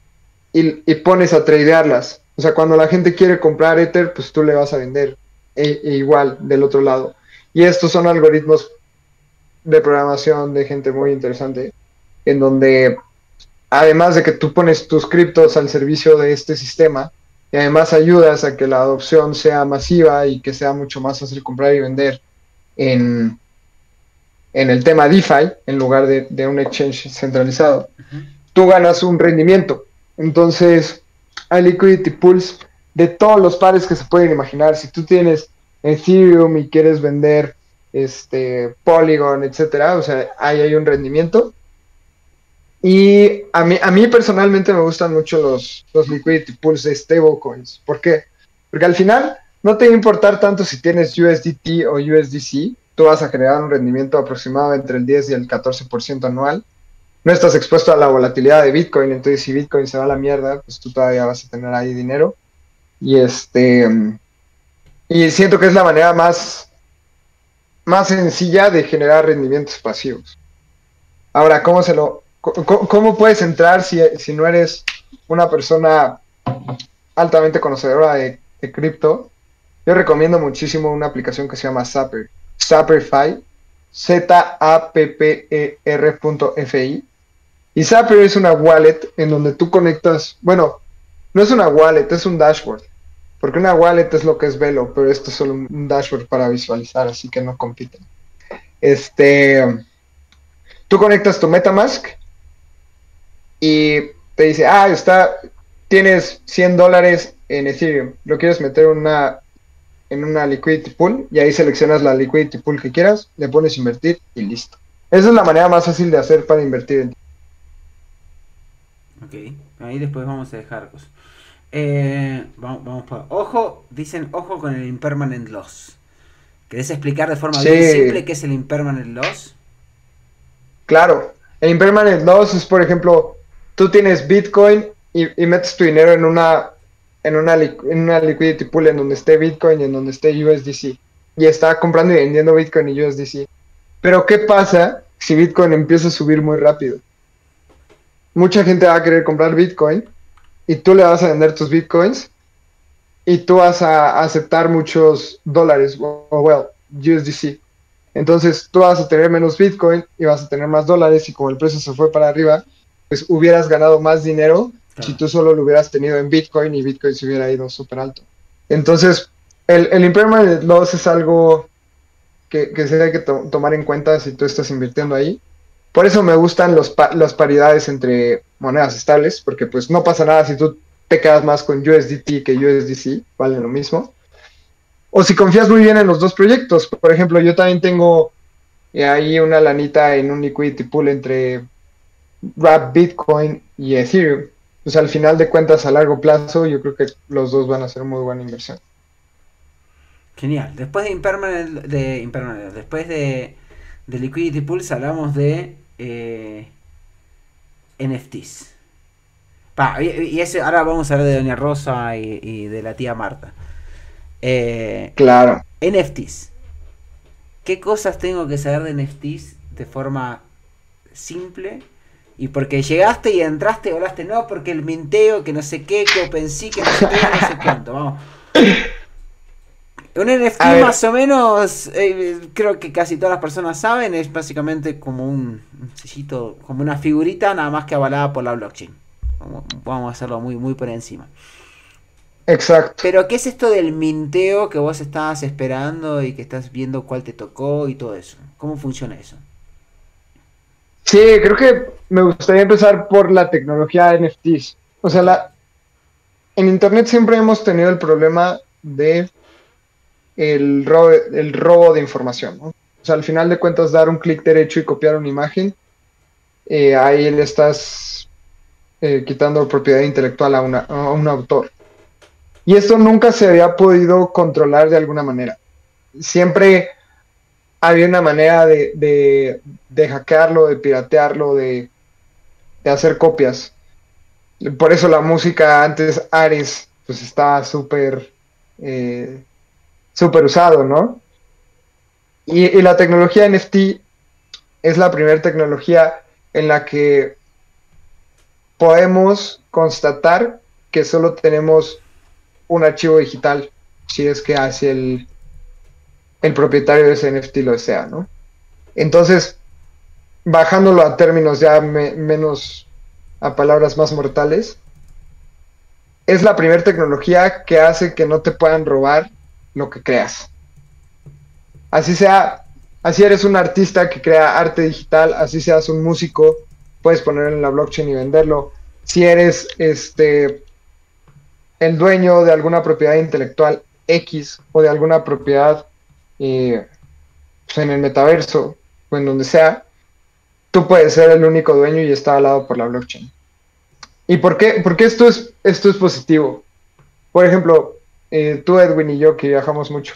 y, y pones a tradearlas. O sea, cuando la gente quiere comprar Ether, pues tú le vas a vender e- e igual del otro lado. Y estos son algoritmos de programación de gente muy interesante, en donde además de que tú pones tus criptos al servicio de este sistema, y además ayudas a que la adopción sea masiva y que sea mucho más fácil comprar y vender en, en el tema DeFi, en lugar de, de un exchange centralizado, tú ganas un rendimiento. Entonces, hay liquidity pools de todos los pares que se pueden imaginar. Si tú tienes Ethereum y quieres vender este Polygon, etcétera, o sea, ahí hay un rendimiento. Y a mí, a mí personalmente me gustan mucho los, los liquidity pools de stablecoins. ¿Por qué? Porque al final no te va a importar tanto si tienes USDT o USDC, tú vas a generar un rendimiento aproximado entre el 10 y el 14% anual. No estás expuesto a la volatilidad de Bitcoin, entonces si Bitcoin se va a la mierda, pues tú todavía vas a tener ahí dinero. Y este y siento que es la manera más más sencilla de generar rendimientos pasivos. Ahora, ¿cómo se lo cómo, puedes entrar si, si no eres una persona altamente conocedora de, de cripto? Yo recomiendo muchísimo una aplicación que se llama Zapper, Zapperfy, Z-A-P-P-E-R.fi. Y Zapier es una wallet en donde tú conectas, bueno, no es una wallet, es un dashboard. Porque una wallet es lo que es Velo, pero esto es solo un dashboard para visualizar, así que no compiten. Este, tú conectas tu MetaMask y te dice, ah, está, tienes 100 dólares en Ethereum, lo quieres meter una, en una liquidity pool y ahí seleccionas la liquidity pool que quieras, le pones invertir y listo. Esa es la manera más fácil de hacer para invertir en
Ok, ahí después vamos a dejar cosas. Eh, vamos, vamos para... Ojo, dicen ojo con el impermanent loss. ¿Querés explicar de forma
Sí.
bien simple qué es el impermanent loss?
Claro, el impermanent loss es, por ejemplo, tú tienes Bitcoin y, y metes tu dinero en una, en, una, en una liquidity pool en donde esté Bitcoin y en donde esté USDC. Y está comprando y vendiendo Bitcoin y USDC. Pero ¿qué pasa si Bitcoin empieza a subir muy rápido? Mucha gente va a querer comprar Bitcoin y tú le vas a vender tus Bitcoins y tú vas a aceptar muchos dólares o, o, well, USDC. Entonces tú vas a tener menos Bitcoin y vas a tener más dólares y como el precio se fue para arriba, pues hubieras ganado más dinero Si tú solo lo hubieras tenido en Bitcoin y Bitcoin se hubiera ido súper alto. Entonces, el, el impermanent loss es algo que, que se hay que to- tomar en cuenta si tú estás invirtiendo ahí. Por eso me gustan los las paridades entre monedas estables, porque pues no pasa nada si tú te quedas más con USDT que USDC, vale lo mismo. O si confías muy bien en los dos proyectos. Por ejemplo, yo también tengo eh, ahí una lanita en un liquidity pool entre Wrap Bitcoin y Ethereum. Pues al final de cuentas, a largo plazo, yo creo que los dos van a ser muy buena inversión.
Genial. Después de impermanent, de impermanent, después de, de liquidity pools hablamos de eh, NFTs. Pa, y, y ese, ahora vamos a hablar de Doña Rosa y, y de la tía Marta. Eh,
Claro.
NFTs. ¿Qué cosas tengo que saber de NFTs de forma simple? Y porque llegaste y entraste y hablaste, no, porque el minteo, que no sé qué, que OpenSea, que no sé qué, no sé cuánto. Vamos. Un NFT
A ver.
más o menos, eh, creo que casi todas las personas saben, es básicamente como un, un sellito, como una figurita, nada más que avalada por la blockchain. Vamos, vamos a hacerlo muy, muy por encima.
Exacto.
Pero, ¿qué es esto del minteo que vos estabas esperando y que estás viendo cuál te tocó y todo eso? ¿Cómo funciona eso?
Sí, creo que me gustaría empezar por la tecnología de NFTs. O sea, la, en Internet siempre hemos tenido el problema de el robo, de información. O sea, al final de cuentas, dar un clic derecho y copiar una imagen, eh, ahí le estás eh, quitando propiedad intelectual a, una- a un autor. Y esto nunca se había podido controlar de alguna manera. Siempre había una manera de, de, hackearlo, de piratearlo, de, de hacer copias. Por eso la música antes, Ares, pues estaba súper eh, súper usado, ¿no? Y, y la tecnología NFT es la primera tecnología en la que podemos constatar que solo tenemos un archivo digital, si es que hace el, el propietario de ese NFT lo desea, ¿no? Entonces, bajándolo a términos ya me- menos, a palabras más mortales, es la primera tecnología que hace que no te puedan robar lo que creas. Así sea, así eres un artista que crea arte digital, así seas un músico, puedes ponerlo en la blockchain y venderlo. Si eres este el dueño de alguna propiedad intelectual X o de alguna propiedad eh, pues, en el metaverso o en donde sea, tú puedes ser el único dueño y está avalado por la blockchain. ¿Y por qué? Porque esto es, esto es positivo. Por ejemplo, eh, tú, Edwin y yo, que viajamos mucho.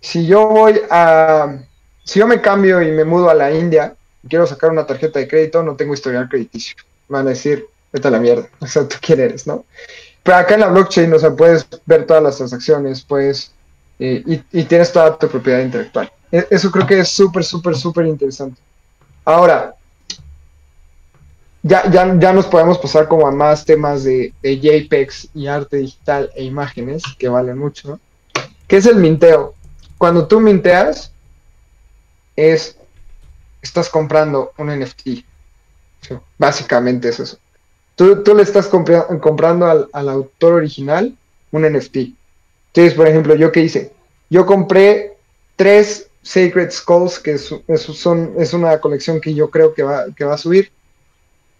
Si yo voy a. Si yo me cambio y me mudo a la India quiero sacar una tarjeta de crédito, no tengo historial crediticio. Me van a decir, vete a la mierda. O sea, tú quién eres, ¿no? Pero acá en la blockchain, o sea, puedes ver todas las transacciones, puedes. Y, tienes toda tu propiedad intelectual. E- Eso creo que es súper, súper, súper interesante. Ahora, ya, ya, ya nos podemos pasar como a más temas de, de JPEGs y arte digital e imágenes, que valen mucho. ¿Qué es el minteo? Cuando tú minteas, es, estás comprando un NFT. Básicamente es eso. Tú, tú le estás compra- comprando al, al autor original un NFT. Entonces, por ejemplo, ¿yo qué hice? Yo compré tres Sacred Skulls, que es, es- son, es una colección que yo creo que va, que va a subir,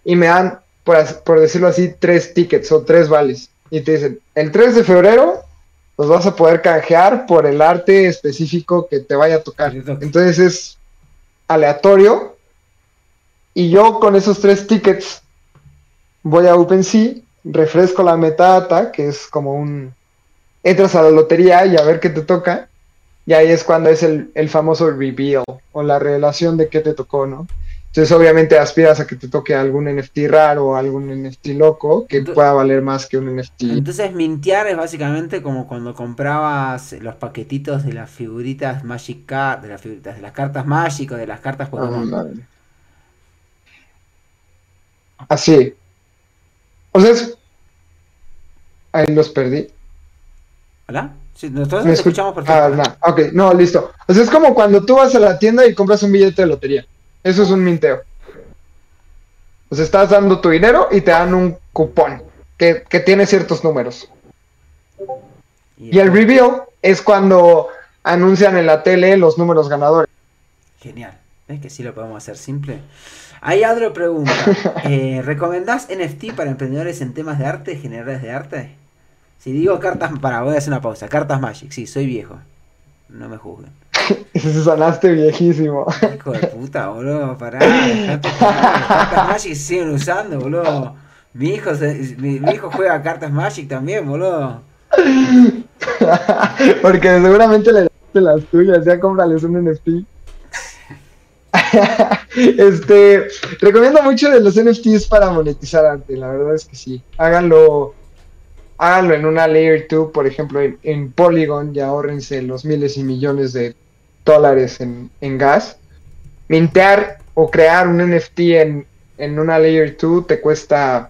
y me dan, por, por decirlo así, tres tickets o tres vales. Y te dicen, el 3 de febrero los vas a poder canjear por el arte específico que te vaya a tocar. Entonces es aleatorio. Y yo con esos tres tickets voy a OpenSea, refresco la metadata, que es como un... Entras a la lotería y a ver qué te toca. Y ahí es cuando es el, el famoso reveal o la revelación de qué te tocó, ¿no? Entonces obviamente aspiras a que te toque algún NFT raro o algún NFT loco que pueda valer más que un NFT.
Entonces mintear es básicamente como cuando comprabas los paquetitos de las figuritas Magic Card, de las figuritas, de las cartas Magic o de las cartas Pokémon.
Ah, Así. O sea, es... Ahí los perdí.
¿Hola? Sí, nosotros
¿Me
nos
escu-
escuchamos
Ah,
perfecto.
no. Ok, no, listo. O sea, es como cuando tú vas a la tienda y compras un billete de lotería. Eso es un minteo. O sea, estás dando tu dinero y te dan un cupón que, que tiene ciertos números. Y el reveal es cuando anuncian en la tele los números ganadores.
Genial. ¿Ves que sí lo podemos hacer simple? Hay otra pregunta. Eh, ¿Recomendás NFT para emprendedores en temas de arte, generadores de arte? Si digo cartas, para, voy a hacer una pausa. Cartas Magic, sí, soy viejo. No me juzguen.
Sonaste viejísimo.
Hijo de puta, boludo, pará, dejate cartas Magic se siguen usando, boludo. Mi hijo, se- mi, mi hijo juega cartas Magic también, boludo.
Porque seguramente le daste las tuyas, ya cómprales un NFT. este, recomiendo mucho de los NFTs para monetizar arte, la verdad es que sí. Háganlo, háganlo en una Layer 2, por ejemplo, en, en Polygon, y ahórrense los miles y millones de dólares en, en gas. Mintear o crear un NFT en, en una Layer 2 te cuesta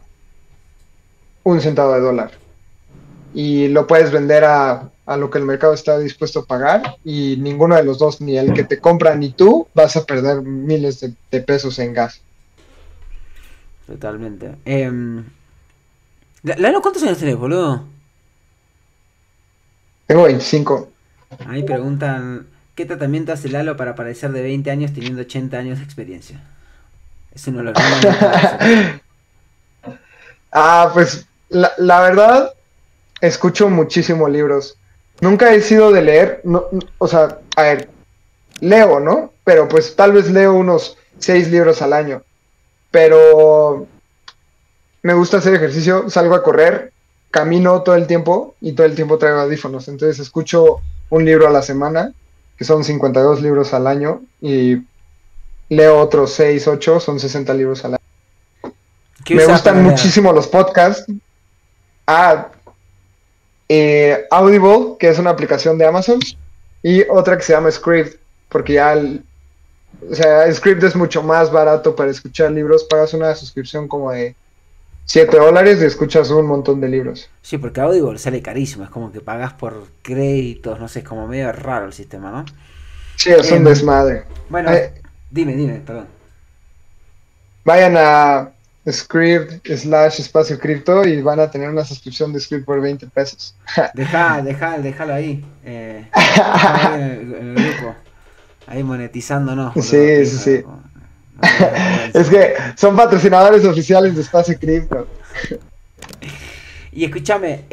un centavo de dólar y lo puedes vender a, a lo que el mercado está dispuesto a pagar y ninguno de los dos, ni el que te compra ni tú, vas a perder miles de, pesos en gas.
Totalmente. Eh, Lalo, ¿cuántos años tenés, boludo?
Tengo 25.
Ahí preguntan, ¿qué tratamiento hace Lalo para parecer de 20 años teniendo 80 años de experiencia? Es uno de los grandes-
Ah, pues la, la verdad, escucho muchísimos libros. Nunca he sido de leer, no, no- o sea, a ver, leo, ¿no? Pero pues tal vez leo unos seis libros al año. Pero me gusta hacer ejercicio, salgo a correr, camino todo el tiempo y todo el tiempo traigo audífonos. Entonces escucho un libro a la semana, que son 52 libros al año, y leo otros 6, 8, son 60 libros al año.
¿Qué
Me gustan muchísimo los podcasts. Ah, eh, Audible, que es una aplicación de Amazon, y otra que se llama Script, porque ya el- o sea, Script es mucho más barato para escuchar libros, pagas una suscripción como de 7 dólares y escuchas un montón de libros.
Sí, porque Audible sale carísimo, es como que pagas por créditos, no sé, es como medio raro el sistema, ¿no?
Sí, es un
Em,
desmadre.
Bueno,
Eh,
dime, dime, perdón.
Vayan a Script slash espacio cripto y van a tener una suscripción de Script por 20 pesos.
Deja, deja, déjalo ahí. Eh, ahí en, el, en el grupo. Ahí monetizándonos.
Sí, sí, sí.
no-
Es que son patrocinadores oficiales de espacio cripto.
Y escúchame,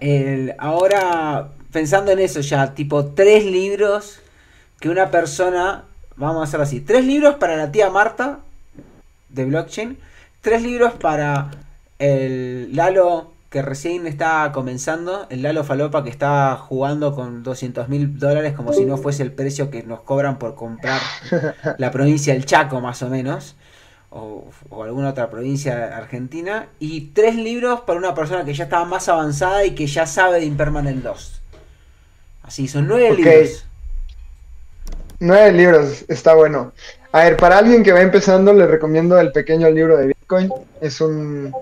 el- ahora pensando en eso ya, tipo tres libros que una persona, vamos a hacerlo así, tres libros para la tía Marta de blockchain, tres libros para el Lalo que recién está comenzando, el Lalo Falopa que está jugando con 200 mil dólares como si no fuese el precio que nos cobran por comprar la provincia del Chaco más o menos, o, o alguna otra provincia argentina, y tres libros para una persona que ya estaba más avanzada y que ya sabe de Impermanent 2. Así, son nueve libros.
Nueve libros, está bueno. A ver, para alguien que va empezando, le recomiendo el pequeño libro de Bitcoin. Es un,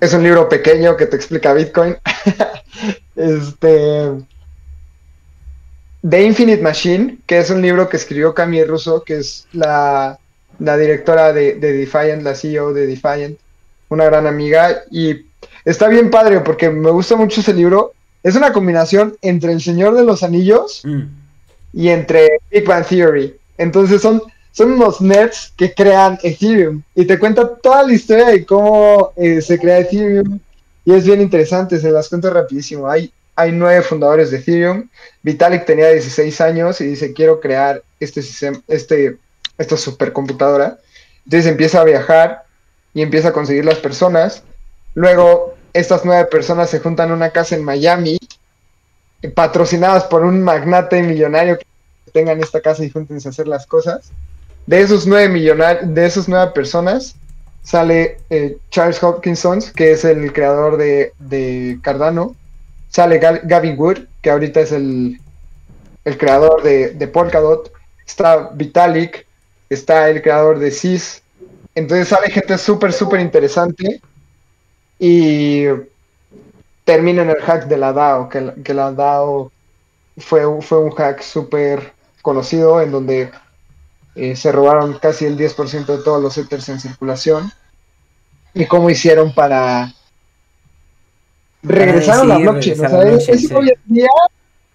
es un libro pequeño que te explica Bitcoin. este. The Infinite Machine, que es un libro que escribió Camille Russo, que es la la directora de, de Defiant, la CEO de Defiant, una gran amiga. Y está bien padre porque me gusta mucho ese libro. Es una combinación entre El Señor de los Anillos
Mm.
y entre Big Bang Theory. Entonces son, son unos nerds que crean Ethereum y te cuenta toda la historia de cómo eh, se crea Ethereum y es bien interesante, se las cuento rapidísimo. Hay, hay nueve fundadores de Ethereum. Vitalik tenía 16 años y dice, quiero crear este sistema, este, esta supercomputadora. Entonces empieza a viajar y empieza a conseguir las personas. Luego estas nueve personas se juntan en una casa en Miami patrocinadas por un magnate millonario que tengan esta casa y júntense a hacer las cosas. De esos nueve de esas nueve personas, sale eh, Charles Hopkinson, que es el creador de, de Cardano. Sale Ga- Gavin Wood, que ahorita es el, el creador de, de Polkadot. Está Vitalik, está el creador de SIS. Entonces sale gente súper, súper interesante. Y termina en el hack de la DAO, que, la- DAO fue, fue un hack súper conocido en donde eh, se robaron casi el 10% de todos los Ethers en circulación. ¿Y cómo hicieron para regresar a la blockchain? O sea,
la blockchain,
es-
sí.
hoy en día,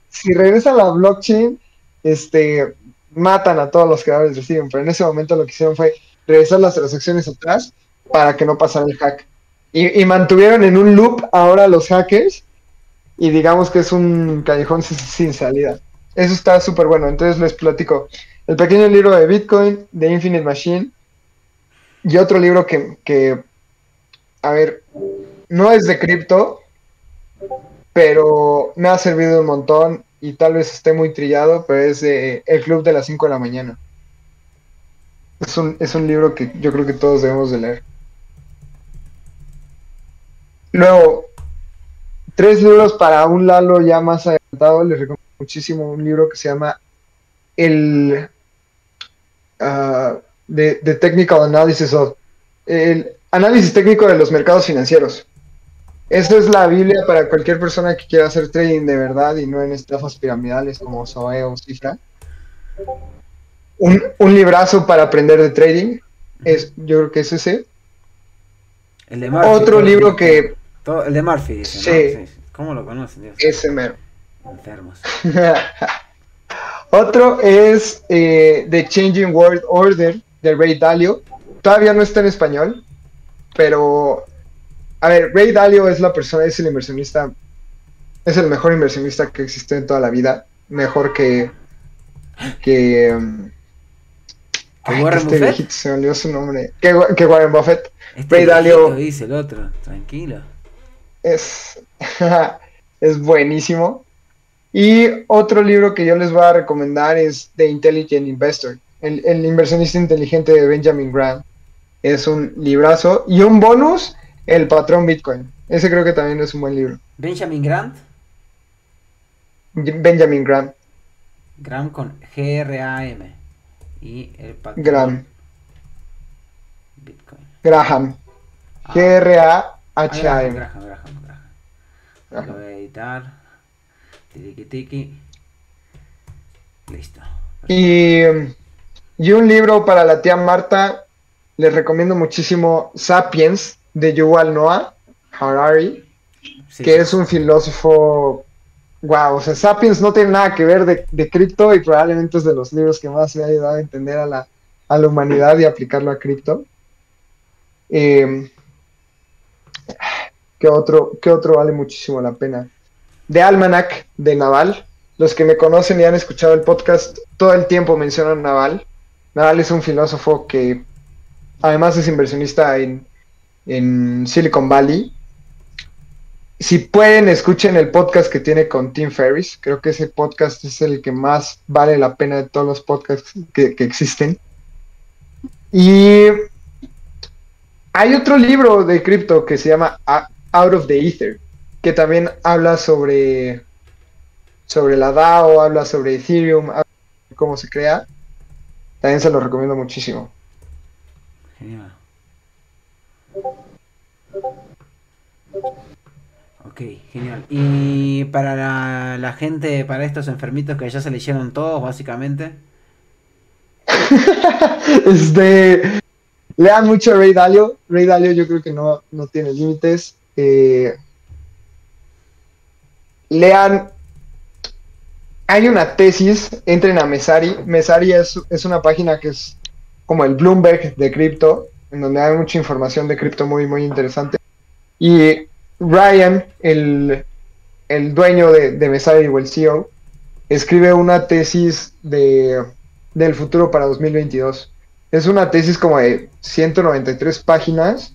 si regresa a la blockchain, este, matan a todos los creadores de Ethereum, pero en ese momento lo que hicieron fue regresar las transacciones atrás para que no pasara el hack. Y, y mantuvieron en un loop ahora los hackers y digamos que es un callejón sin, sin salida. Eso está súper bueno. Entonces les platico. El pequeño libro de Bitcoin, de Infinite Machine, y otro libro que, que a ver, no es de cripto, pero me ha servido un montón y tal vez esté muy trillado, pero es de El Club de las 5 de la mañana. Es un, es un libro que yo creo que todos debemos de leer. Luego, tres libros para un Lalo ya más adelantado. Les recomiendo muchísimo un libro que se llama El ah, de, de Technical Analysis of el análisis técnico de los mercados financieros. Esta es la Biblia para cualquier persona que quiera hacer trading de verdad y no en estafas piramidales como Zoe o Cifra. Un, un librazo para aprender de trading. Es, yo creo que es ese.
El de Murphy.
Otro libro que
Todo- el de Murphy, dice,
Sí.
¿no? Sí. ¿Cómo lo conocen, Dios?
ese mero.
Enfermos.
Otro es eh, The Changing World Order de Ray Dalio. Todavía no está en español, pero a ver, Ray Dalio es la persona, es el inversionista, es el mejor inversionista que existe en toda la vida, mejor que que, um,
¿Que
ay,
Warren
este
Buffett?
viejito, se me olvidó su nombre, que, que Warren Buffett
Este
Ray Dalio-
dice el otro. Tranquilo.
es, es buenísimo. Y otro libro que yo les voy a recomendar es The Intelligent Investor, el, el inversionista inteligente de Benjamin Graham. Es un librazo. Y un bonus, El patrón Bitcoin. Ese creo que también es un buen libro.
Benjamin Grant.
Benjamin Graham.
Graham con G-R-A-M. Y el patrón
Graham.
Bitcoin.
Graham.
Ah.
G-R-A-H-A-M.
Graham, Graham, Graham, Graham. Lo voy a editar. Tiki. Listo.
Y, y un libro para la tía Marta, les recomiendo muchísimo Sapiens de Yuval Noah Harari,
Sí,
que es un filósofo, wow, o sea, Sapiens no tiene nada que ver de, de cripto y probablemente es de los libros que más me ha ayudado a entender a la, a la humanidad y aplicarlo a cripto. Eh, ¿qué, otro, ¿Qué otro vale muchísimo la pena? De Almanac, de Naval. Los que me conocen y han escuchado el podcast todo el tiempo mencionan Naval. Naval es un filósofo que además es inversionista en, en Silicon Valley. Si pueden, escuchen el podcast que tiene con Tim Ferriss. Creo que ese podcast es el que más vale la pena de todos los podcasts que, que existen. Y hay otro libro de cripto que se llama Out of the Ether, que también habla sobre, sobre la DAO, habla sobre Ethereum, habla de cómo se crea. También se lo recomiendo muchísimo.
Genial. Ok, genial. Y para la, la gente, para estos enfermitos que ya se leyeron todos, básicamente.
este, lean mucho Ray Dalio. Ray Dalio yo creo que no, no tiene límites. Eh, lean. Hay una tesis, entren a Mesari. Mesari es, es una página que es como el Bloomberg de cripto, en donde hay mucha información de cripto muy, muy interesante. Y Ryan, el, el dueño de, de Mesari o el CEO, escribe una tesis de, del futuro para 2022. Es una tesis como de 193 páginas.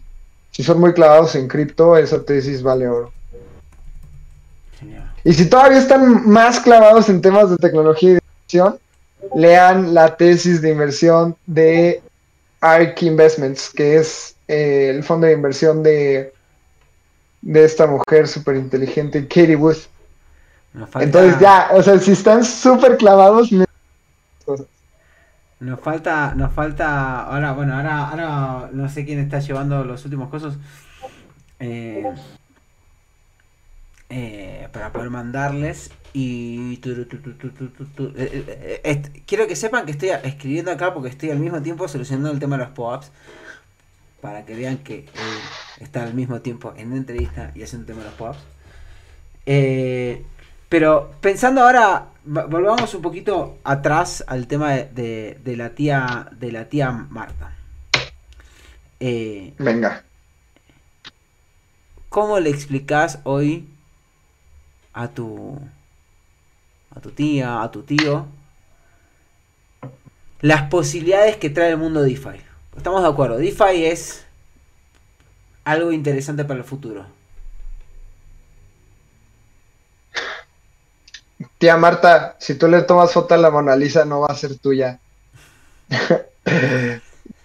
Si son muy clavados en cripto, esa tesis vale oro. Y si todavía están más clavados en temas de tecnología y de inversión, lean la tesis de inversión de ARK Investments, que es eh, el fondo de inversión de, de esta mujer súper inteligente, Katie Wood. Entonces ya, o sea, si están súper clavados,
nos falta, nos falta, ahora, bueno, ahora, ahora no sé quién está llevando los últimos cosas. Eh, eh, para poder mandarles y quiero que sepan que estoy escribiendo acá porque estoy al mismo tiempo solucionando el tema de los pop-ups para que vean que está al mismo tiempo en entrevista y haciendo el tema de los pop-ups. Eh, pero pensando ahora volvamos un poquito atrás al tema de, de, la tía de la tía Marta.
Eh, venga.
¿cómo le explicas hoy a tu, a tu tía, a tu tío, las posibilidades que trae el mundo DeFi. Estamos de acuerdo, DeFi es algo interesante para el futuro.
Tía Marta, si tú le tomas foto a la Mona Lisa no va a ser tuya.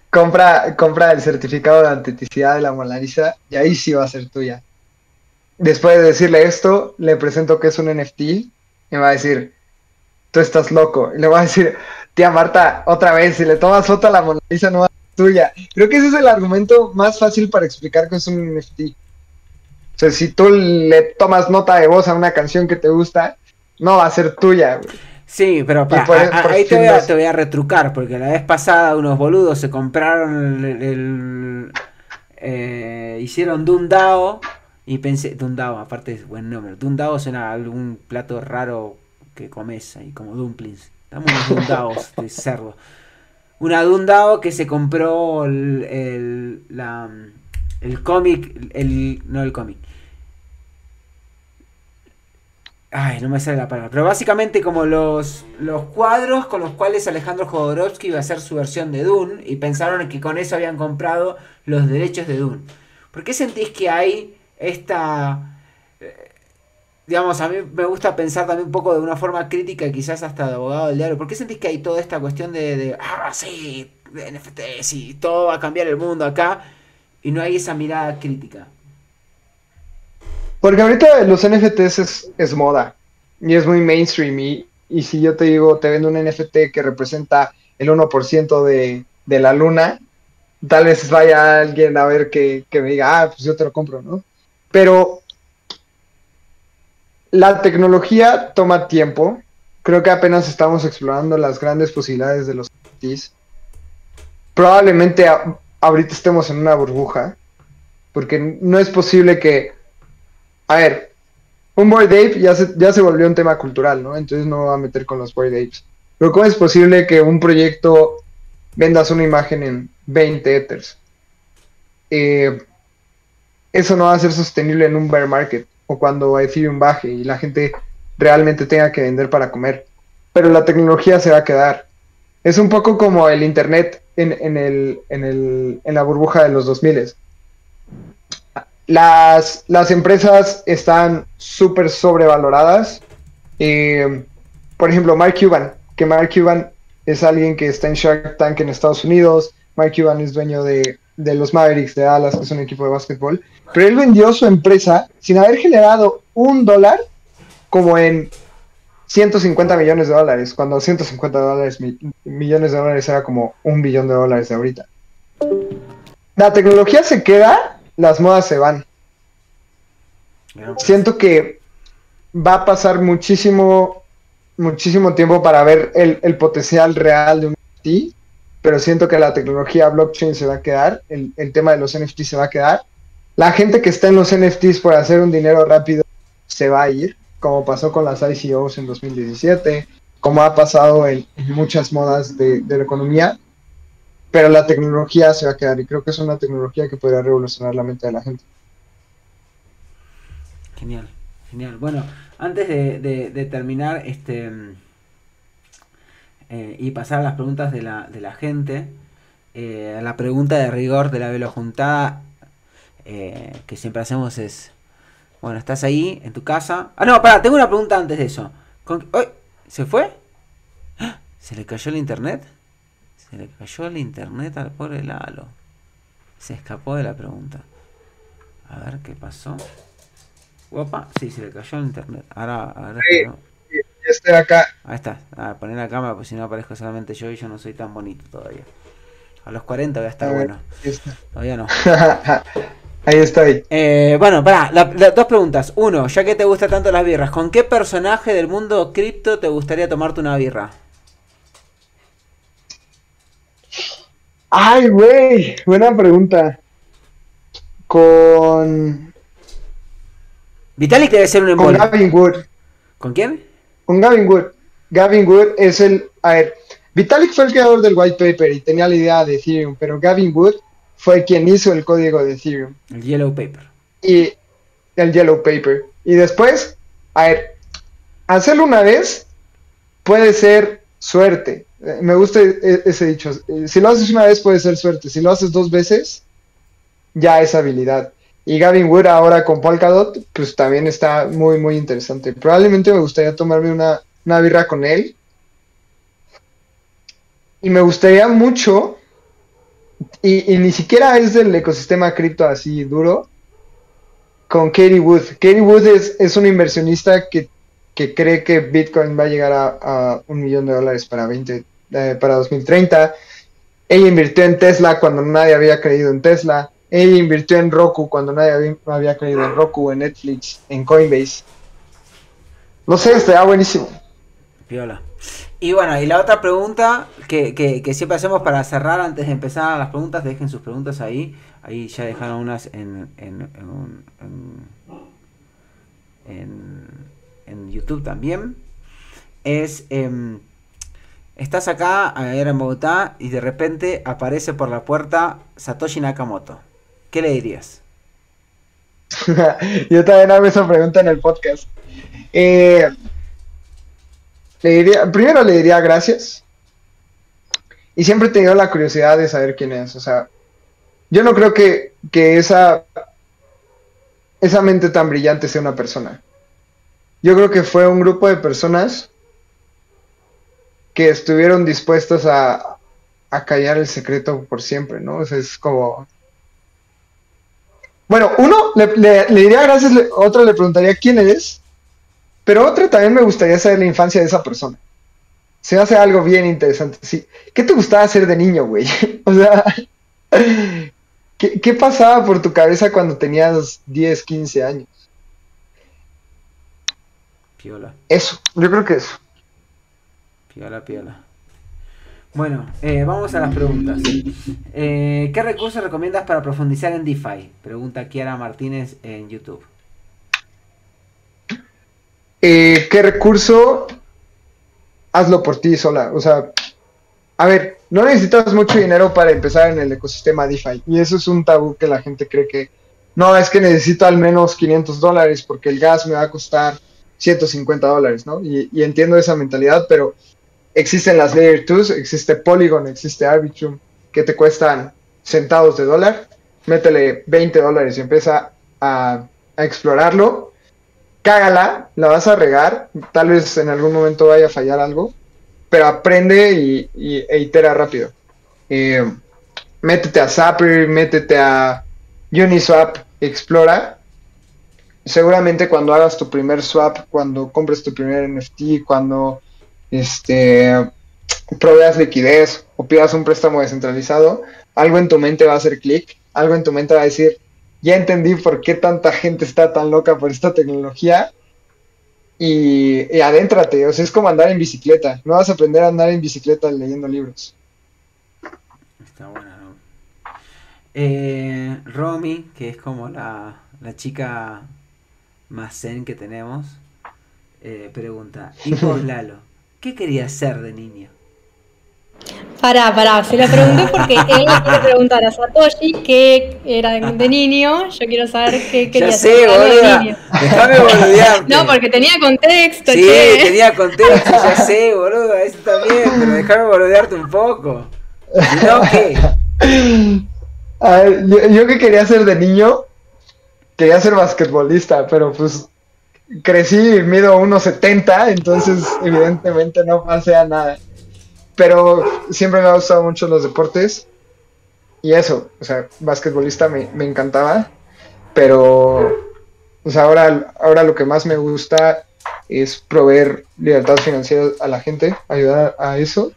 compra, compra el certificado de autenticidad de la Mona Lisa y ahí sí va a ser tuya después de decirle esto, le presento que es un NFT y me va a decir, tú estás loco. Y le voy a decir, tía Marta, otra vez, si le tomas foto a la Mona Lisa no va a ser tuya. Creo que ese es el argumento más fácil para explicar que es un NFT. O sea, si tú le tomas nota de voz a una canción que te gusta, no va a ser tuya.
Sí, pero ahí te voy, a, retrucar, porque la vez pasada unos boludos se compraron el... Eh, hicieron Dundao y pensé, Dundao, aparte es buen nombre. Dundao suena a algún plato raro que comes ahí, como dumplings. Damos unos Dundaos de cerdo. Una Dundao que se compró el, el, la, el cómic, el, no el cómic. Ay, no me sale la palabra. Pero básicamente como los, los cuadros con los cuales Alejandro Jodorowsky iba a hacer su versión de Dune y pensaron que con eso habían comprado los derechos de Dune. ¿Por qué sentís que hay esta... Eh, digamos, a mí me gusta pensar también un poco de una forma crítica, quizás hasta de abogado del diario. ¿Por qué sentís que hay toda esta cuestión de, de ah, sí, NFT, sí, todo va a cambiar el mundo acá, y no hay esa mirada crítica?
Porque ahorita los NFTs es, moda, y es muy mainstream, y, y, si yo te digo, te vendo un NFT que representa el 1% de, de la luna, tal vez vaya alguien a ver que, que me diga, ah, pues yo te lo compro, ¿no? Pero la tecnología toma tiempo. Creo que apenas estamos explorando las grandes posibilidades de los NFTs. Probablemente ahorita estemos en una burbuja. Porque no es posible que. A ver, un Boy Ape ya se, ya se volvió un tema cultural, ¿no? Entonces no va a meter con los Boy Apes. Pero ¿cómo es posible que un proyecto vendas una imagen en 20 Ethers? Eh, eso no va a ser sostenible en un bear market o cuando Ethereum baje y la gente realmente tenga que vender para comer. Pero la tecnología se va a quedar. Es un poco como el Internet en, el, en, el, en la burbuja de los 2000. Las, las empresas están súper sobrevaloradas. Eh, por ejemplo, Mark Cuban, que Mark Cuban es alguien que está en Shark Tank en Estados Unidos. Mark Cuban es dueño de de los Mavericks de Dallas, que es un equipo de básquetbol, pero él vendió su empresa sin haber generado un dólar como en 150 millones de dólares, cuando 150 dólares, millones de dólares era como un billón de dólares de ahorita. La tecnología se queda, las modas se van. Siento que va a pasar muchísimo, muchísimo tiempo para ver el, el potencial real de un NFT pero siento que la tecnología blockchain se va a quedar, el, el tema de los NFTs se va a quedar. La gente que está en los NFTs por hacer un dinero rápido se va a ir, como pasó con las ICOs en 2017, como ha pasado en, muchas modas de, de la economía, pero la tecnología se va a quedar y creo que es una tecnología que podría revolucionar la mente de la gente.
Genial, genial. Bueno, antes de, de- terminar este eh, y pasar a las preguntas de la, de la gente, eh, la pregunta de rigor de la velo juntada eh, que siempre hacemos es, bueno, ¿estás ahí en tu casa? Ah, no, pará, tengo una pregunta antes de eso. ¿Con-. ¿Se fue? ¡Ah! ¿Se le cayó el internet? Se le cayó el internet al pobre Lalo. Se escapó de la pregunta. A ver qué pasó. Opa, sí, se le cayó el internet. Ahora, ahora
Sí. Acá.
Ahí está. A poner la cámara, porque si no aparezco solamente yo y yo no soy tan bonito todavía. A los 40 voy a estar
A ver,
bueno. Todavía no.
Ahí estoy.
Eh, bueno, la- la- dos preguntas. Uno, ya que te gustan tanto las birras, ¿con qué personaje del mundo cripto te gustaría tomarte una birra?
Ay, güey, buena pregunta. Con,
Vitalik debe ser un
con
embole.
Gavin Wood.
¿Con quién?
Con Gavin Wood. Gavin Wood es el. A ver, Vitalik fue el creador del white paper y tenía la idea de Ethereum, pero Gavin Wood fue quien hizo el código de Ethereum
El Yellow Paper.
y el yellow paper. Y después, a ver, hacerlo una vez puede ser suerte. Eh, Me gusta e- ese dicho. Eh, Si lo haces una vez puede ser suerte. Si lo haces dos veces, ya es habilidad. Y Gavin Wood ahora con Polkadot, pues también está muy, muy interesante. Probablemente me gustaría tomarme una, una birra con él. Y me gustaría mucho, y, ni siquiera es del ecosistema cripto así duro, con Katie Wood. Katie Wood es, es una inversionista que, que cree que Bitcoin va a llegar a, a un millón de dólares para, 20, eh, para 2030. Ella invirtió en Tesla cuando nadie había creído en Tesla. Ella invirtió en Roku cuando nadie había, había creído en Roku, en Netflix, en Coinbase. No sé, estaría buenísimo.
Piola. Y bueno, y la otra pregunta que, siempre hacemos para cerrar antes de empezar las preguntas, dejen sus preguntas ahí. Ahí ya dejaron unas en, YouTube también. Es, em, estás acá, ahora en Bogotá, y de repente aparece por la puerta Satoshi Nakamoto. ¿Qué le dirías?
Yo también hago esa pregunta en el podcast. Eh, le diría, primero le diría gracias. Y siempre he tenido la curiosidad de saber quién es. O sea, yo no creo que, que esa, esa mente tan brillante sea una persona. Yo creo que fue un grupo de personas que estuvieron dispuestos a, a callar el secreto por siempre, ¿no? O sea, es como, bueno, uno le, le- le diría gracias, le- otro le preguntaría quién eres, pero otro también me gustaría saber la infancia de esa persona. Se hace algo bien interesante. Sí. ¿Qué te gustaba hacer de niño, güey? O sea, ¿qué, qué pasaba por tu cabeza cuando tenías 10, 15 años?
Piola.
Eso, yo creo que eso.
Piola, piola. Bueno, eh, vamos a las preguntas. Eh, ¿Qué recursos recomiendas para profundizar en DeFi? Pregunta Kiara Martínez en YouTube.
Eh, ¿qué recurso? Hazlo por ti sola. O sea, a ver, no necesitas mucho dinero para empezar en el ecosistema DeFi. Y eso es un tabú que la gente cree que no, es que necesito al menos 500 dólares porque el gas me va a costar 150 dólares, ¿no? Y, y entiendo esa mentalidad, pero existen las Layer 2, existe Polygon, existe Arbitrum, que te cuestan centavos de dólar. Métele 20 dólares y empieza a, explorarlo cágala, la vas a regar, tal vez en algún momento vaya a fallar algo, pero aprende y, y- e itera rápido. Eh, métete a Zapper, métete a Uniswap, explora. Seguramente cuando hagas tu primer swap, cuando compres tu primer NFT, cuando este proveas liquidez o pidas un préstamo descentralizado, algo en tu mente va a hacer clic, algo en tu mente va a decir, ya entendí por qué tanta gente está tan loca por esta tecnología y, y adéntrate, o sea, es como andar en bicicleta, no vas a aprender a andar en bicicleta leyendo libros.
Está buena, ¿no? Eh, Romy, que es como la, la chica más zen que tenemos, eh, pregunta, ¿y vos, Lalo? ¿Qué querías ser de niño?
Pará, pará, se lo pregunté porque él quiere preguntar a Satoshi qué era de niño. Yo quiero saber qué quería
Ya
ser
sé,
de
boluda.
niño.
Déjame boludearte.
No, porque tenía contexto,
Sí,
che.
tenía contexto, ya sé, boludo, eso también, pero déjame boludearte un poco. Si no, ¿qué?
A ver, yo, yo que quería ser de niño, quería ser basquetbolista, pero pues crecí mido 1.70, entonces evidentemente no pasé a nada. Pero siempre me ha gustado mucho los deportes y eso, o sea, basquetbolista me, me encantaba, pero pues ahora, ahora lo que más me gusta es proveer libertad financiera a la gente, ayudar a eso.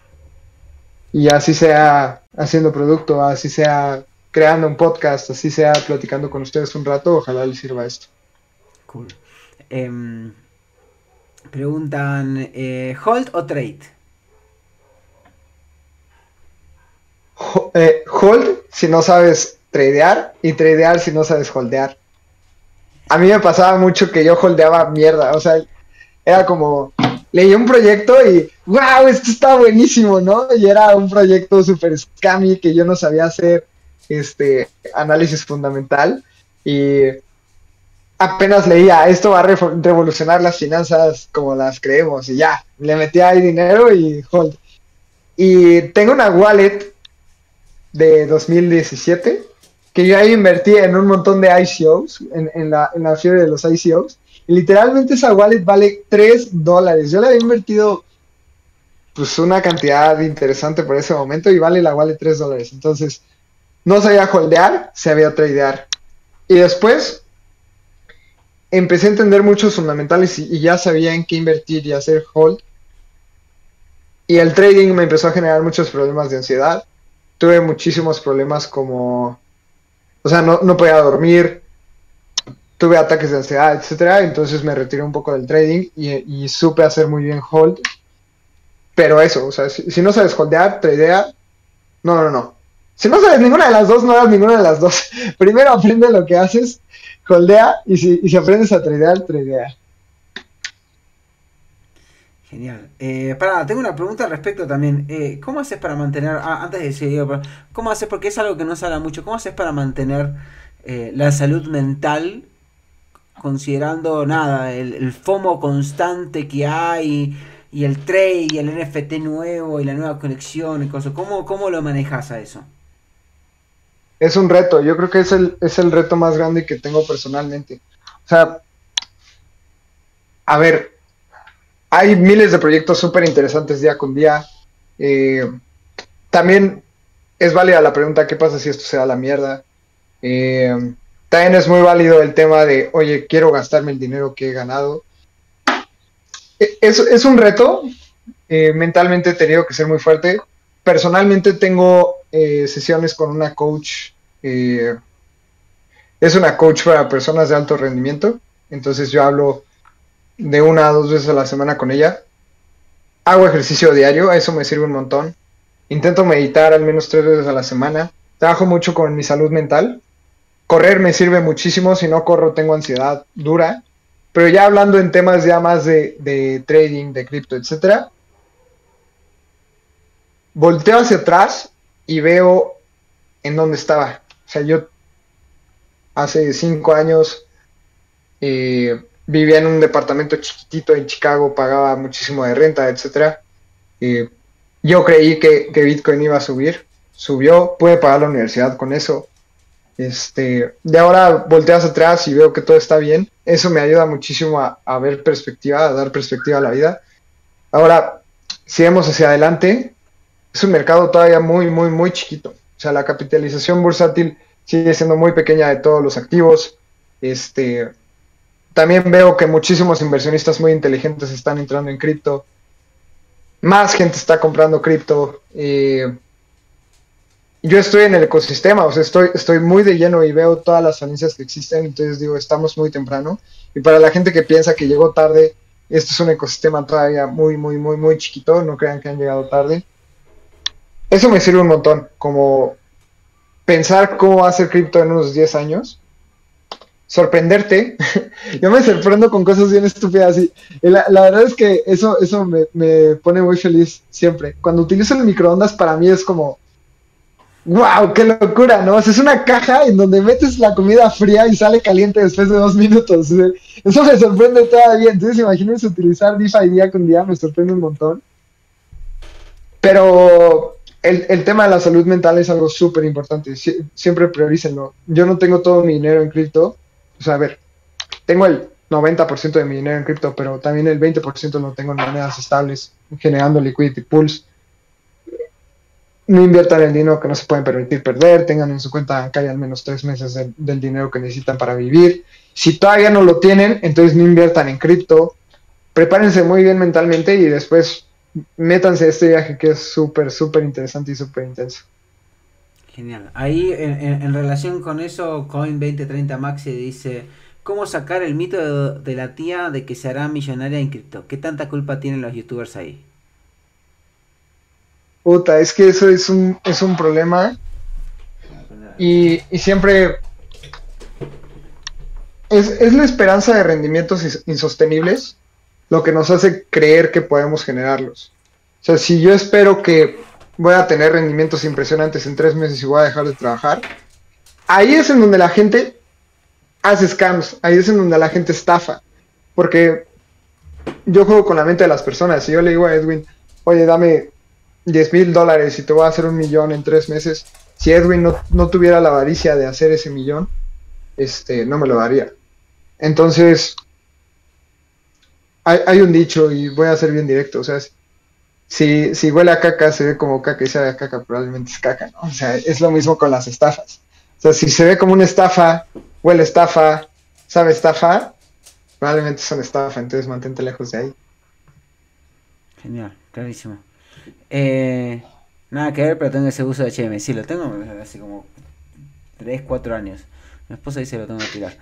Y así sea haciendo producto, así sea creando un podcast, así sea platicando con ustedes un rato, ojalá les sirva esto.
Cool. Em, preguntan, eh, ¿hold o trade?
Eh, hold si no sabes tradear y tradear si no sabes holdear. A mí me pasaba mucho que yo holdeaba mierda, o sea, era como, leí un proyecto y, wow, esto está buenísimo, ¿no? Y era un proyecto súper scammy que yo no sabía hacer, este, análisis fundamental y apenas leía, esto va a revo- revolucionar las finanzas como las creemos y ya, le metía ahí dinero y hold. Y tengo una wallet de 2017, que yo ahí invertí en un montón de ICOs, en, la, en la fiebre de los ICOs, y literalmente esa wallet vale 3 dólares. Yo le había invertido pues una cantidad interesante por ese momento y vale la wallet 3 dólares. Entonces, no sabía holdear, sabía tradear. Y después empecé a entender muchos fundamentales y, ya sabía en qué invertir y hacer hold. Y el trading me empezó a generar muchos problemas de ansiedad. Tuve muchísimos problemas como, o sea, no, no podía dormir, tuve ataques de ansiedad, etcétera, entonces me retiré un poco del trading y, supe hacer muy bien hold, pero eso, o sea, si, si no sabes holdear, tradea, no, no, no, si no sabes ninguna de las dos, no hagas ninguna de las dos, primero aprende lo que haces, holdea, y si, y si aprendes a tradear, tradea.
Genial. Eh, pará, tengo una pregunta al respecto también. Eh, ¿Cómo haces para mantener, ah, antes de pero, ¿cómo haces, porque es algo que no se habla mucho, ¿cómo haces para mantener eh, la salud mental considerando nada, el, FOMO constante que hay y el trade y el NFT nuevo y la nueva colección y cosas? ¿Cómo, cómo lo manejas a eso?
Es un reto, yo creo que es el, es el reto más grande que tengo personalmente. O sea, a ver, hay miles de proyectos súper interesantes día con día. Eh, también es válida la pregunta, ¿qué pasa si esto se da la mierda? Eh, también es muy válido el tema de, oye, quiero gastarme el dinero que he ganado. E- Es, es un reto, eh, mentalmente he tenido que ser muy fuerte. Personalmente tengo eh, sesiones con una coach, eh, es una coach para personas de alto rendimiento, entonces yo hablo de una a dos veces a la semana con ella. Hago ejercicio diario, eso me sirve un montón. Intento meditar al menos tres veces a la semana. Trabajo mucho con mi salud mental. Correr me sirve muchísimo, si no corro tengo ansiedad dura. Pero ya hablando en temas ya más de, de trading, de cripto, etcétera, volteo hacia atrás y veo en dónde estaba. O sea, yo hace cinco años eh, vivía en un departamento chiquitito en Chicago, pagaba muchísimo de renta, etcétera. Eh, yo creí que, que Bitcoin iba a subir, subió, pude pagar la universidad con eso. Este, de ahora volteas atrás y veo que todo está bien. Eso me ayuda muchísimo a, a ver perspectiva, a dar perspectiva a la vida. Ahora, si vemos hacia adelante, es un mercado todavía muy, muy, muy chiquito. O sea, la capitalización bursátil sigue siendo muy pequeña de todos los activos. Este, también veo que muchísimos inversionistas muy inteligentes están entrando en cripto. Más gente está comprando cripto. Eh, yo estoy en el ecosistema, o sea, estoy, estoy muy de lleno y veo todas las falencias que existen, entonces digo, estamos muy temprano. Y para la gente que piensa que llegó tarde, este es un ecosistema todavía muy, muy, muy, muy chiquito, no crean que han llegado tarde. Eso me sirve un montón, como pensar cómo va a ser cripto en unos 10 años, sorprenderte. Yo me sorprendo con cosas bien estúpidas y la, verdad es que eso, eso me, me, pone muy feliz siempre. Cuando utilizo el microondas para mí es como, wow, qué locura, ¿no? es una caja en donde metes la comida fría y sale caliente después de dos minutos. Eso me sorprende todavía. Entonces imagínense utilizar DeFi día con día, me sorprende un montón. Pero el, el, tema de la salud mental es algo súper importante. siempre priorícenlo. Yo no tengo todo mi dinero en cripto. O sea, a ver, tengo el 90% de mi dinero en cripto, pero también el 20% lo tengo en monedas estables, generando liquidity pools. No inviertan el dinero que no se pueden permitir perder, tengan en su cuenta bancaria al menos tres meses del dinero que necesitan para vivir. Si todavía no lo tienen, entonces no inviertan en cripto. Prepárense muy bien mentalmente y después métanse a este viaje que es súper, súper interesante y súper intenso.
Genial. Ahí, en, relación con eso, Coin2030 Maxi dice: ¿Cómo sacar el mito de, la tía de que se hará millonaria en cripto? ¿Qué tanta culpa tienen los youtubers ahí?
Puta, es que eso es un, es un problema. Y, y siempre. Es, es la esperanza de rendimientos insostenibles lo que nos hace creer que podemos generarlos. O sea, si yo espero que voy a tener rendimientos impresionantes en tres meses y voy a dejar de trabajar, ahí es en donde la gente hace scams, ahí es en donde la gente estafa. Porque yo juego con la mente de las personas. Si yo le digo a Edwin, oye, dame 10 mil dólares y te voy a hacer un millón en tres meses, si Edwin no, no, tuviera la avaricia de hacer ese millón, este, no me lo daría. Entonces, hay, un dicho y voy a ser bien directo, o sea, si, si huele a caca, se ve como caca y sabe a caca, probablemente es caca, ¿no? O sea, es lo mismo con las estafas. O sea, si se ve como una estafa, huele estafa, sabe estafa, probablemente una estafa, entonces mantente lejos de ahí.
Genial, clarísimo. Eh, nada que ver, pero tengo ese uso de HM. Sí, lo tengo hace como 3, 4 años. Mi esposa dice que lo tengo que tirar.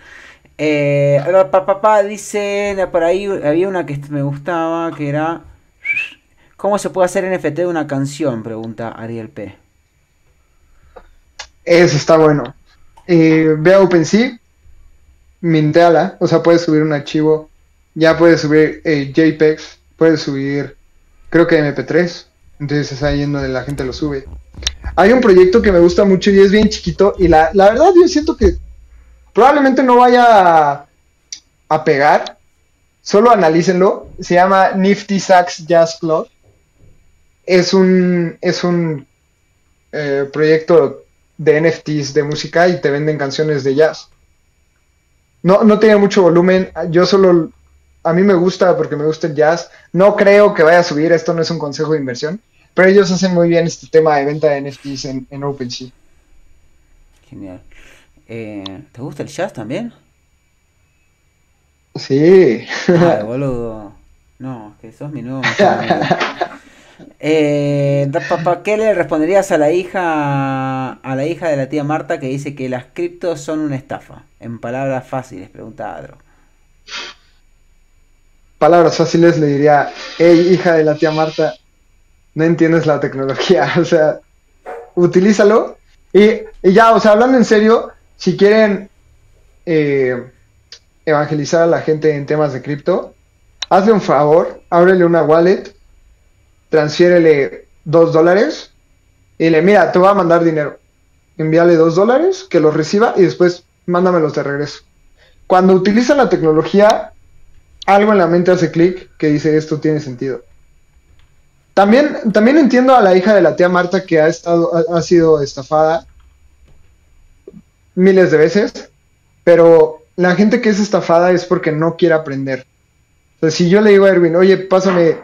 Eh, papá dice, por ahí había una que me gustaba, que era... ¿Cómo se puede hacer NFT de una canción? Pregunta Ariel P.
Eso está bueno. Eh, ve a OpenSea, minteala, o sea, puedes subir un archivo, ya puedes subir eh, JPEGs, puedes subir, creo que MP3, entonces está yendo de la gente lo sube. Hay un proyecto que me gusta mucho y es bien chiquito y la, la verdad yo siento que Probablemente no vaya a, pegar, solo analícenlo. Se llama Nifty Sax Jazz Club. Es un, es un eh, proyecto de NFTs de música y te venden canciones de jazz. No, no tiene mucho volumen. Yo solo. A mí me gusta porque me gusta el jazz. No creo que vaya a subir. Esto no es un consejo de inversión. Pero ellos hacen muy bien este tema de venta de NFTs en, en OpenSea.
Genial. Eh, ¿Te gusta el jazz también?
Sí.
Ay, boludo. No, que sos mi nuevo eh, papá, ¿qué le responderías a la hija a la hija de la tía Marta que dice que las criptos son una estafa? En palabras fáciles, pregunta Adro.
Palabras fáciles le diría, hey hija de la tía Marta, no entiendes la tecnología, o sea, utilízalo. Y, y ya, o sea, hablando en serio, si quieren eh, evangelizar a la gente en temas de cripto, hazle un favor, ábrele una wallet, transfiérele dos dólares y le mira, te voy a mandar dinero. Envíale dos dólares, que los reciba y después mándame de regreso. Cuando utiliza la tecnología, algo en la mente hace clic que dice esto tiene sentido. También, también entiendo a la hija de la tía Marta que ha estado, ha sido estafada miles de veces, pero la gente que es estafada es porque no quiere aprender. O sea, si yo le digo a Erwin, oye, pásame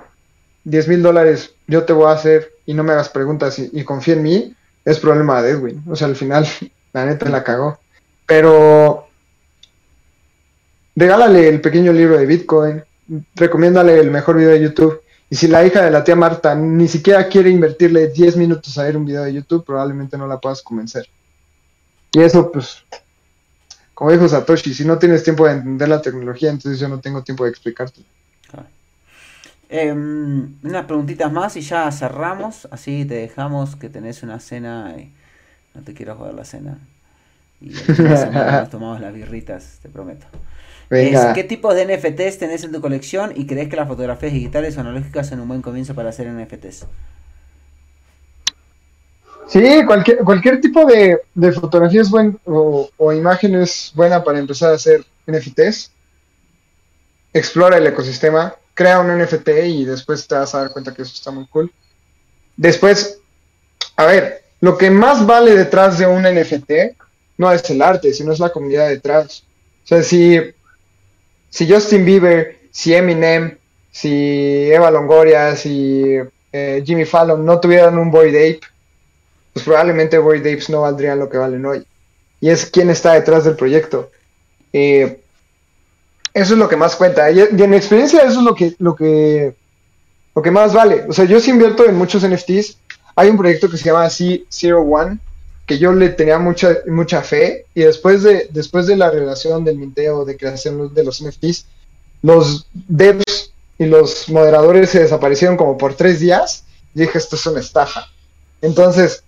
10 mil dólares, yo te voy a hacer y no me hagas preguntas y, confía en mí, es problema de Edwin. O sea, al final, la neta la cagó. Pero regálale el pequeño libro de Bitcoin, recomiéndale el mejor video de YouTube. Y si la hija de la tía Marta ni siquiera quiere invertirle 10 minutos a ver un video de YouTube, probablemente no la puedas convencer. Y eso, pues, como dijo Satoshi, si no tienes tiempo de entender la tecnología, entonces yo no tengo tiempo de explicarte.
Em, unas preguntitas más y ya cerramos. Así te dejamos que tenés una cena y no te quiero joder la cena. Y nos tomamos las birritas, te prometo.
Venga.
¿Qué tipos de NFTs tenés en tu colección y crees que las fotografías digitales o analógicas son un buen comienzo para hacer NFTs?
Sí, cualquier, cualquier tipo de, de fotografía o, o imagen es buena para empezar a hacer NFTs. Explora el ecosistema, crea un NFT y después te vas a dar cuenta que eso está muy cool. Después, a ver, lo que más vale detrás de un NFT no es el arte, sino es la comunidad detrás. O sea, si, si Justin Bieber, si Eminem, si Eva Longoria, si eh, Jimmy Fallon no tuvieran un Boyd Ape, pues probablemente Boyd Apes no valdrían lo que valen hoy. Y es quién está detrás del proyecto. Eh, eso es lo que más cuenta. Y, en mi experiencia eso es lo que, lo que, lo que más vale. O sea, yo sí invierto en muchos NFTs. Hay un proyecto que se llama C01, que yo le tenía mucha, mucha fe. Y después de, después de la revelación del minteo, de creación de los NFTs, los devs y los moderadores se desaparecieron como por tres días. Y dije, esto es una estafa. Entonces,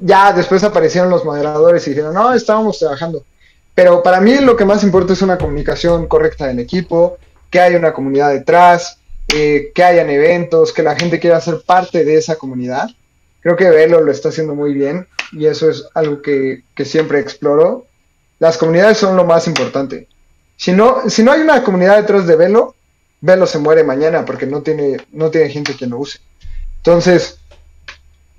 ya después aparecieron los moderadores y dijeron, no, estábamos trabajando. Pero para mí lo que más importa es una comunicación correcta del equipo, que haya una comunidad detrás, eh, que hayan eventos, que la gente quiera ser parte de esa comunidad. Creo que Velo lo está haciendo muy bien y eso es algo que, que siempre exploro. Las comunidades son lo más importante. Si no, si no hay una comunidad detrás de Velo, Velo se muere mañana porque no tiene, no tiene gente que lo use. Entonces,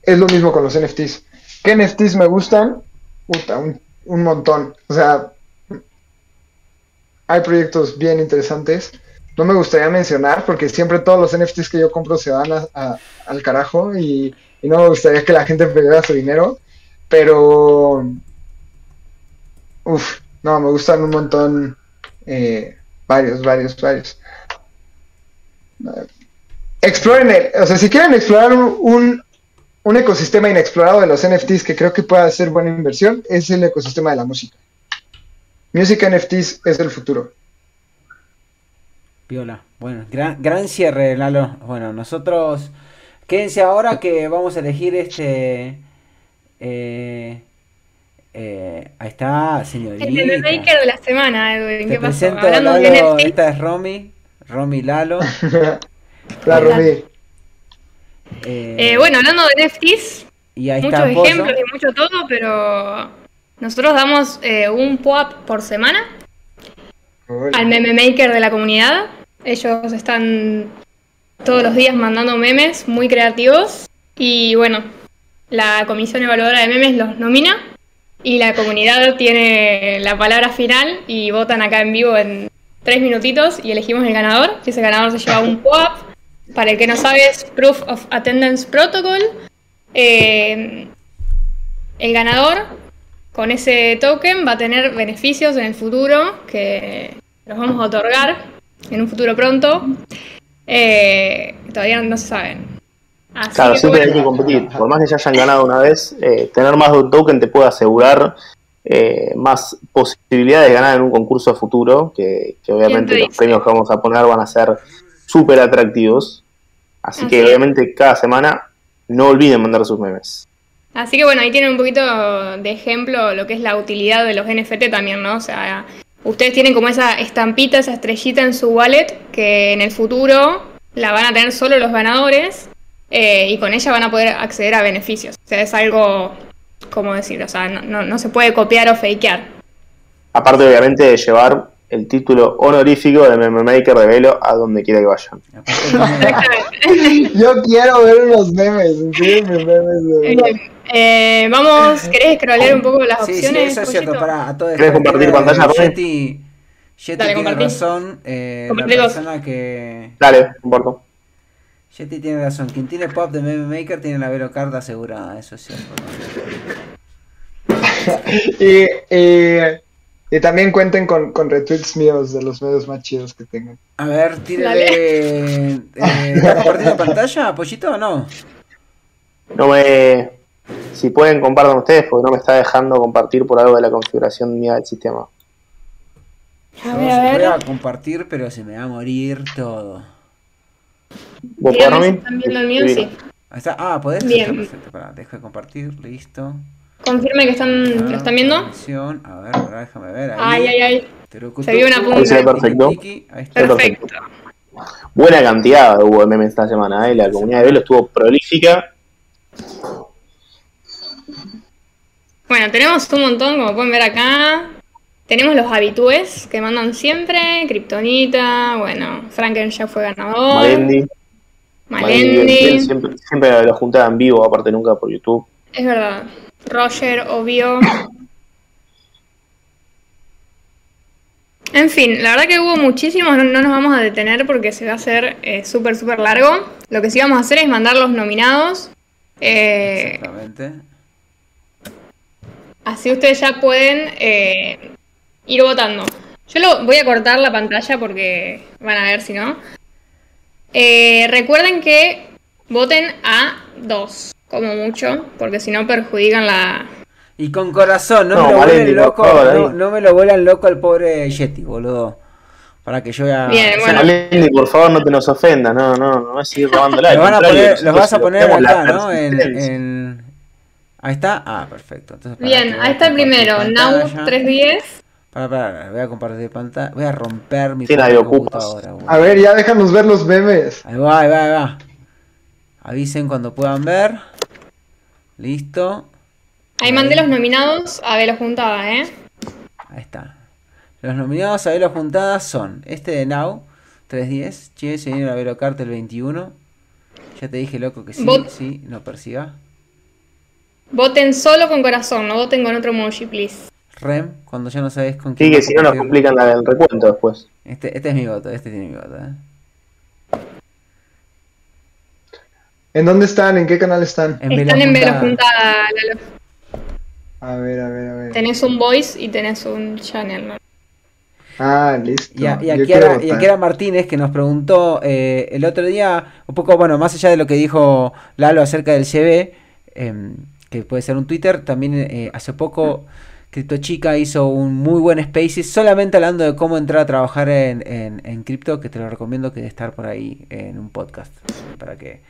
es lo mismo con los NFTs. ¿Qué NFTs me gustan? Puta, un, un montón. O sea, hay proyectos bien interesantes. No me gustaría mencionar porque siempre todos los NFTs que yo compro se van al carajo y, no me gustaría que la gente perdiera su dinero. Pero, uff, no, me gustan un montón. Eh, varios, varios, varios. Exploren el, o sea, si quieren explorar un, un ecosistema inexplorado de los NFTs que creo que puede ser buena inversión, es el ecosistema de la música. Music NFTs es el futuro.
Viola. Bueno, gran, gran cierre, Lalo. Bueno, nosotros. Quédense ahora que vamos a elegir este. Eh, eh, ahí está, señorita.
El maker de la semana, Edwin.
Te
¿Qué pasó?
presento a
Hablando de
Lalo,
NFT.
esta es Romy. Romy Lalo.
La Rubí.
Eh,
Eh, bueno, hablando de NFTs,
y ahí
muchos
está
ejemplos y mucho todo, pero nosotros damos eh, un POAP por semana al meme maker de la comunidad. Ellos están todos los días mandando memes muy creativos y bueno, la comisión evaluadora de memes los nomina y la comunidad tiene la palabra final y votan acá en vivo en tres minutitos y elegimos el ganador. Y ese ganador se lleva un POAP. Para el que no sabe es Proof of Attendance Protocol. Eh, el ganador con ese token va a tener beneficios en el futuro que los vamos a otorgar en un futuro pronto. Eh, todavía no se saben. Así
Claro, siempre hay
bueno,
que competir. Por más que ya hayan ganado una vez, eh, tener más de un token te puede asegurar eh, más posibilidades de ganar en un concurso futuro, que, que obviamente
te
los premios que vamos a poner van a ser súper atractivos. Así,
Así
que obviamente cada semana no olviden mandar sus memes.
así que bueno, ahí tienen un poquito de ejemplo lo que es la utilidad de los NFT también, ¿no? O sea, ustedes tienen como esa estampita, esa estrellita en su wallet que en el futuro la van a tener solo los ganadores eh, y con ella van a poder acceder a beneficios. O sea, es algo, ¿cómo decir? O sea, no, no- no se puede copiar o fakear.
Aparte, obviamente, de llevar el título honorífico de Meme Maker de Velo a donde quiera que vayan.
Yo quiero ver unos memes, enséñenme memes de
Bien. Eh, vamos, ¿querés scrollear un poco las
Sí, sí,
opciones?
eso es cierto. Para, a todo esto,
¿Querés compartir
eh,
pantalla?
Yeti, Yeti
Dale,
tiene
compartí.
razón. eh, la
Compartí dos.
persona que.
Dale, comparto.
Yeti tiene razón. Quien tiene pop de Meme Maker tiene la Velocard asegurada. Eso es cierto.
Y, y- y también cuenten con, con retweets míos de los medios más chidos que tengan.
A ver, tírale. Eh, ¿Está compartiendo pantalla, Pollito o no?
No me. Si pueden, compartan ustedes, porque no me está dejando compartir por algo de la configuración mía del sistema.
A ver, a
voy a compartir, pero se me va a morir todo.
¿Vos
viendo el mío, sí.
Ahí está. Ah, ¿podés?
Bien.
Está perfecto. Pará, dejo de compartir. Listo.
Confirme que están, lo están viendo.
A ver, déjame ver. Ahí.
Ay, ay, ay. Se vio una punta.
Ahí se ve perfecto.
Ahí está.
Perfecto.
Buena cantidad hubo de memes esta semana, ¿eh? La comunidad de Velo estuvo prolífica.
Bueno, tenemos un montón, como pueden ver acá. Tenemos los habitúes que mandan siempre. Kryptonita, bueno, Franken ya fue ganador.
Malendi. Malendi,
Malendi.
Siempre, siempre lo juntaba en vivo, aparte nunca por YouTube.
Es verdad. Roger, obvio. En fin, la verdad que hubo muchísimos, no, no nos vamos a detener porque se va a hacer eh, súper, súper largo. Lo que sí vamos a hacer es mandar los nominados. Eh,
Exactamente.
así ustedes ya pueden eh, ir votando. Yo lo voy a cortar la pantalla porque van a ver si no. Eh, recuerden que voten a dos, como mucho, porque si no perjudican la,
Y con corazón, no,
No,
me lo
por
loco,
favor,
no, me lo vuelan loco al pobre Yeti, boludo. Para que yo ya.
Bien, bueno.
Malendi, por favor, no te nos ofendas, no, no, no vas a seguir robando
Los, van a poner, los vas a poner acá, ¿no? En, Ahí está. Ah, perfecto. Entonces,
Bien, ahí está el primero. Now 310.
Pará, pará, voy a compartir pantalla. Voy a romper mi
Sí,
computadora, boludo.
A ver, ya déjanos ver los memes.
Ahí va, ahí va, ahí va. Avisen cuando puedan ver. Listo.
Ahí mandé los nominados a Velo Juntada, ¿eh?
Ahí está. Los nominados a Velo Juntadas son este de Now, 310. Che, se viene la Velo Cartel 21. Ya te dije, loco, que sí,
Vot-
sí, no persiga.
Voten solo con corazón, no voten con otro emoji, please.
Rem, cuando ya no sabes con
Sí,
quién
que
vas a
si no nos complican la- el recuento después.
Este, este es mi voto, este tiene mi voto, eh.
¿En dónde están? ¿En qué canal están?
En
Están en Velo
Juntada.
Juntada, Lalo.
A ver, a ver, a ver.
Tenés un voice y tenés un channel, ¿no?
Ah, listo.
Y, a, y a
Yo
Kiara,
quiero
y a
votar.
Kiara Martínez que nos preguntó eh, el otro día, un poco, bueno, más allá de lo que dijo Lalo acerca del CB, em, que puede ser un Twitter, también eh, hace poco Crypto Chica hizo un muy buen Spaces, solamente hablando de cómo entrar a trabajar en, en, en cripto, que te lo recomiendo que de estar por ahí en un podcast, para que...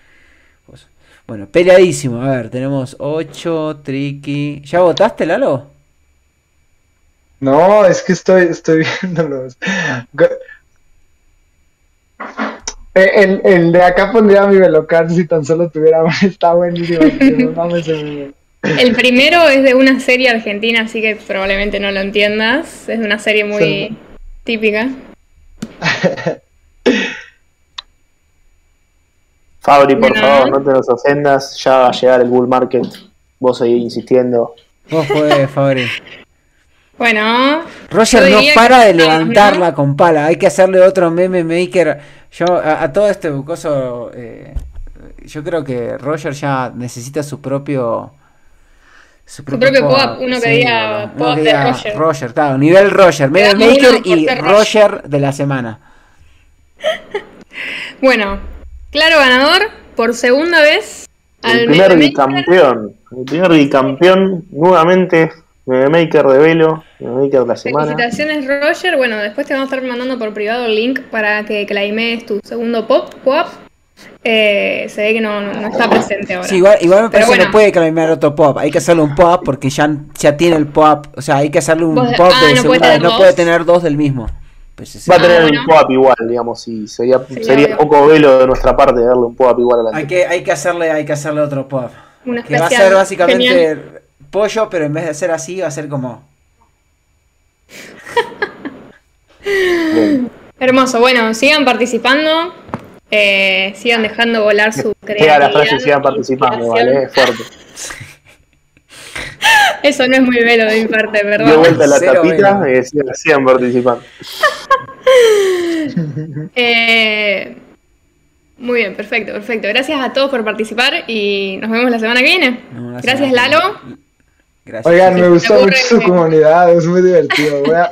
bueno, peleadísimo, a ver, tenemos 8, Tricky... ¿Ya votaste, Lalo?
No, es que estoy, estoy viéndolos. Eh, El, el de acá pondría mi velocar si tan solo tuviera está buenísimo. no el-
El primero es de una serie argentina, así que probablemente no lo entiendas. Es de una serie muy
Sí.
típica.
Fabri, por
Bueno.
favor, no te nos ofendas. Ya va a llegar el bull market. Vos seguís insistiendo.
Vos fue, Fabri.
Bueno,
Roger no para de levantarla con pala. Hay que hacerle otro meme maker. Yo a, a todo este bucoso, eh, yo creo que Roger ya necesita su propio
Su propio pop, uno que diga pop
que
de
diga
Roger.
Roger, claro, nivel Roger, meme maker y Roger de la semana.
bueno, claro ganador por segunda vez.
El
al
primer
Meme Maker.
bicampeón. El primer bicampeón, nuevamente. Maker de Velo. Maker de la semana.
Felicitaciones Roger. Bueno, después te vamos a estar mandando por privado el link para que claimes tu segundo pop. pop. Eh, se ve que no, no- no está presente ahora.
Sí, igual, igual me parece que no puede cambiar otro pop. Hay que hacerle un pop porque ya, ya tiene el pop. O sea, hay que hacerle un pop
ah,
de
no puede
vez. No puede tener dos del mismo. Pues ese-
Va a tener
Ah, bueno.
un pop igual, digamos. Y sería,
Sí,
sería poco Velo de nuestra parte darle un pop igual a la
Hay que, hay que hacerle, hay que hacerle otro pop.
Un
Que va a ser básicamente
Genial.
pollo, pero en vez de ser así, va a ser como.
Hermoso. Bueno, sigan participando. eh, sigan dejando volar su
Llega
creatividad.
la frase sigan participando. ¿vale? Es fuerte.
Eso no es muy velo de mi parte,
De
¿verdad?
vuelta a la
Cero
tapita,
Velo.
eh, sigan, participando.
Eh, muy bien, perfecto, perfecto. Gracias a todos por participar y nos vemos la semana que viene. Gracias, Lalo.
Gracias.
Oigan, me gustó mucho su comunidad, es muy divertido. Voy a,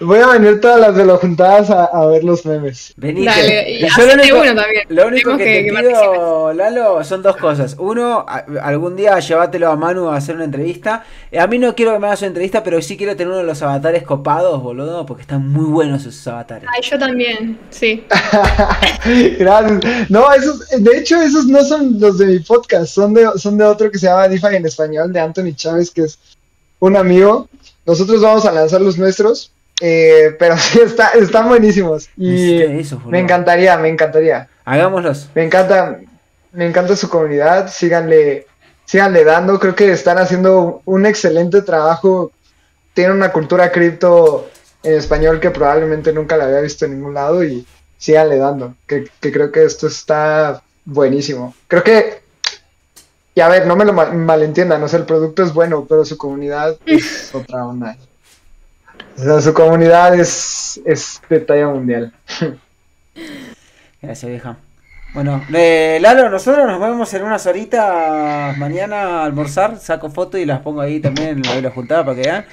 Voy a venir todas las de juntadas a, a ver los memes.
Venite.
Dale, y
Yo lo único,
uno también.
lo único
Tenemos
que,
que-
te
que
pido, Lalo, son dos cosas. Uno, a- algún día llévatelo a Manu a hacer una entrevista. Eh, A mí no quiero que me hagas una entrevista, pero sí quiero tener uno de los avatares copados, boludo, porque están muy buenos esos avatares.
Ay, yo también, sí.
Gracias. No, esos, de hecho, esos no son los de mi podcast, son de, son de otro que se llama DeFi en español, de Anthony Chávez, que es un amigo. Nosotros vamos a lanzar los nuestros, eh, pero sí, está, están buenísimos. Y me encantaría, me encantaría.
Hagámoslos.
Me encanta, me encanta su comunidad, síganle, síganle dando, creo que están haciendo un excelente trabajo, tienen una cultura cripto en español que probablemente nunca la había visto en ningún lado y síganle dando, que, que creo que esto está buenísimo. Creo que, y a ver, no me lo mal- malentiendan, o sea, el producto es bueno, pero su comunidad es otra onda. O sea, su comunidad es, es de talla mundial.
Gracias, vieja. Bueno, eh, Lalo, nosotros nos vemos en unas horitas mañana a almorzar. Saco fotos y las pongo ahí también en la juntada para que vean.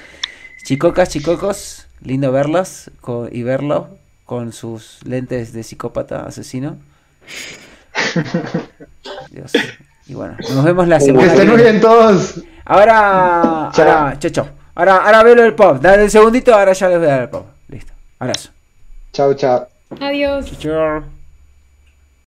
Chicocas, chicocos, lindo verlas y verlo con sus lentes de psicópata asesino. Dios. Y bueno, nos vemos la
Que
semana que
estén muy bien todos.
Ahora, chao, chao. Ahora, ahora velo el pop. Dale el segundito, ahora ya les voy a dar el pop. Listo. Abrazo.
Chao, chao.
Adiós.
Chao. chao.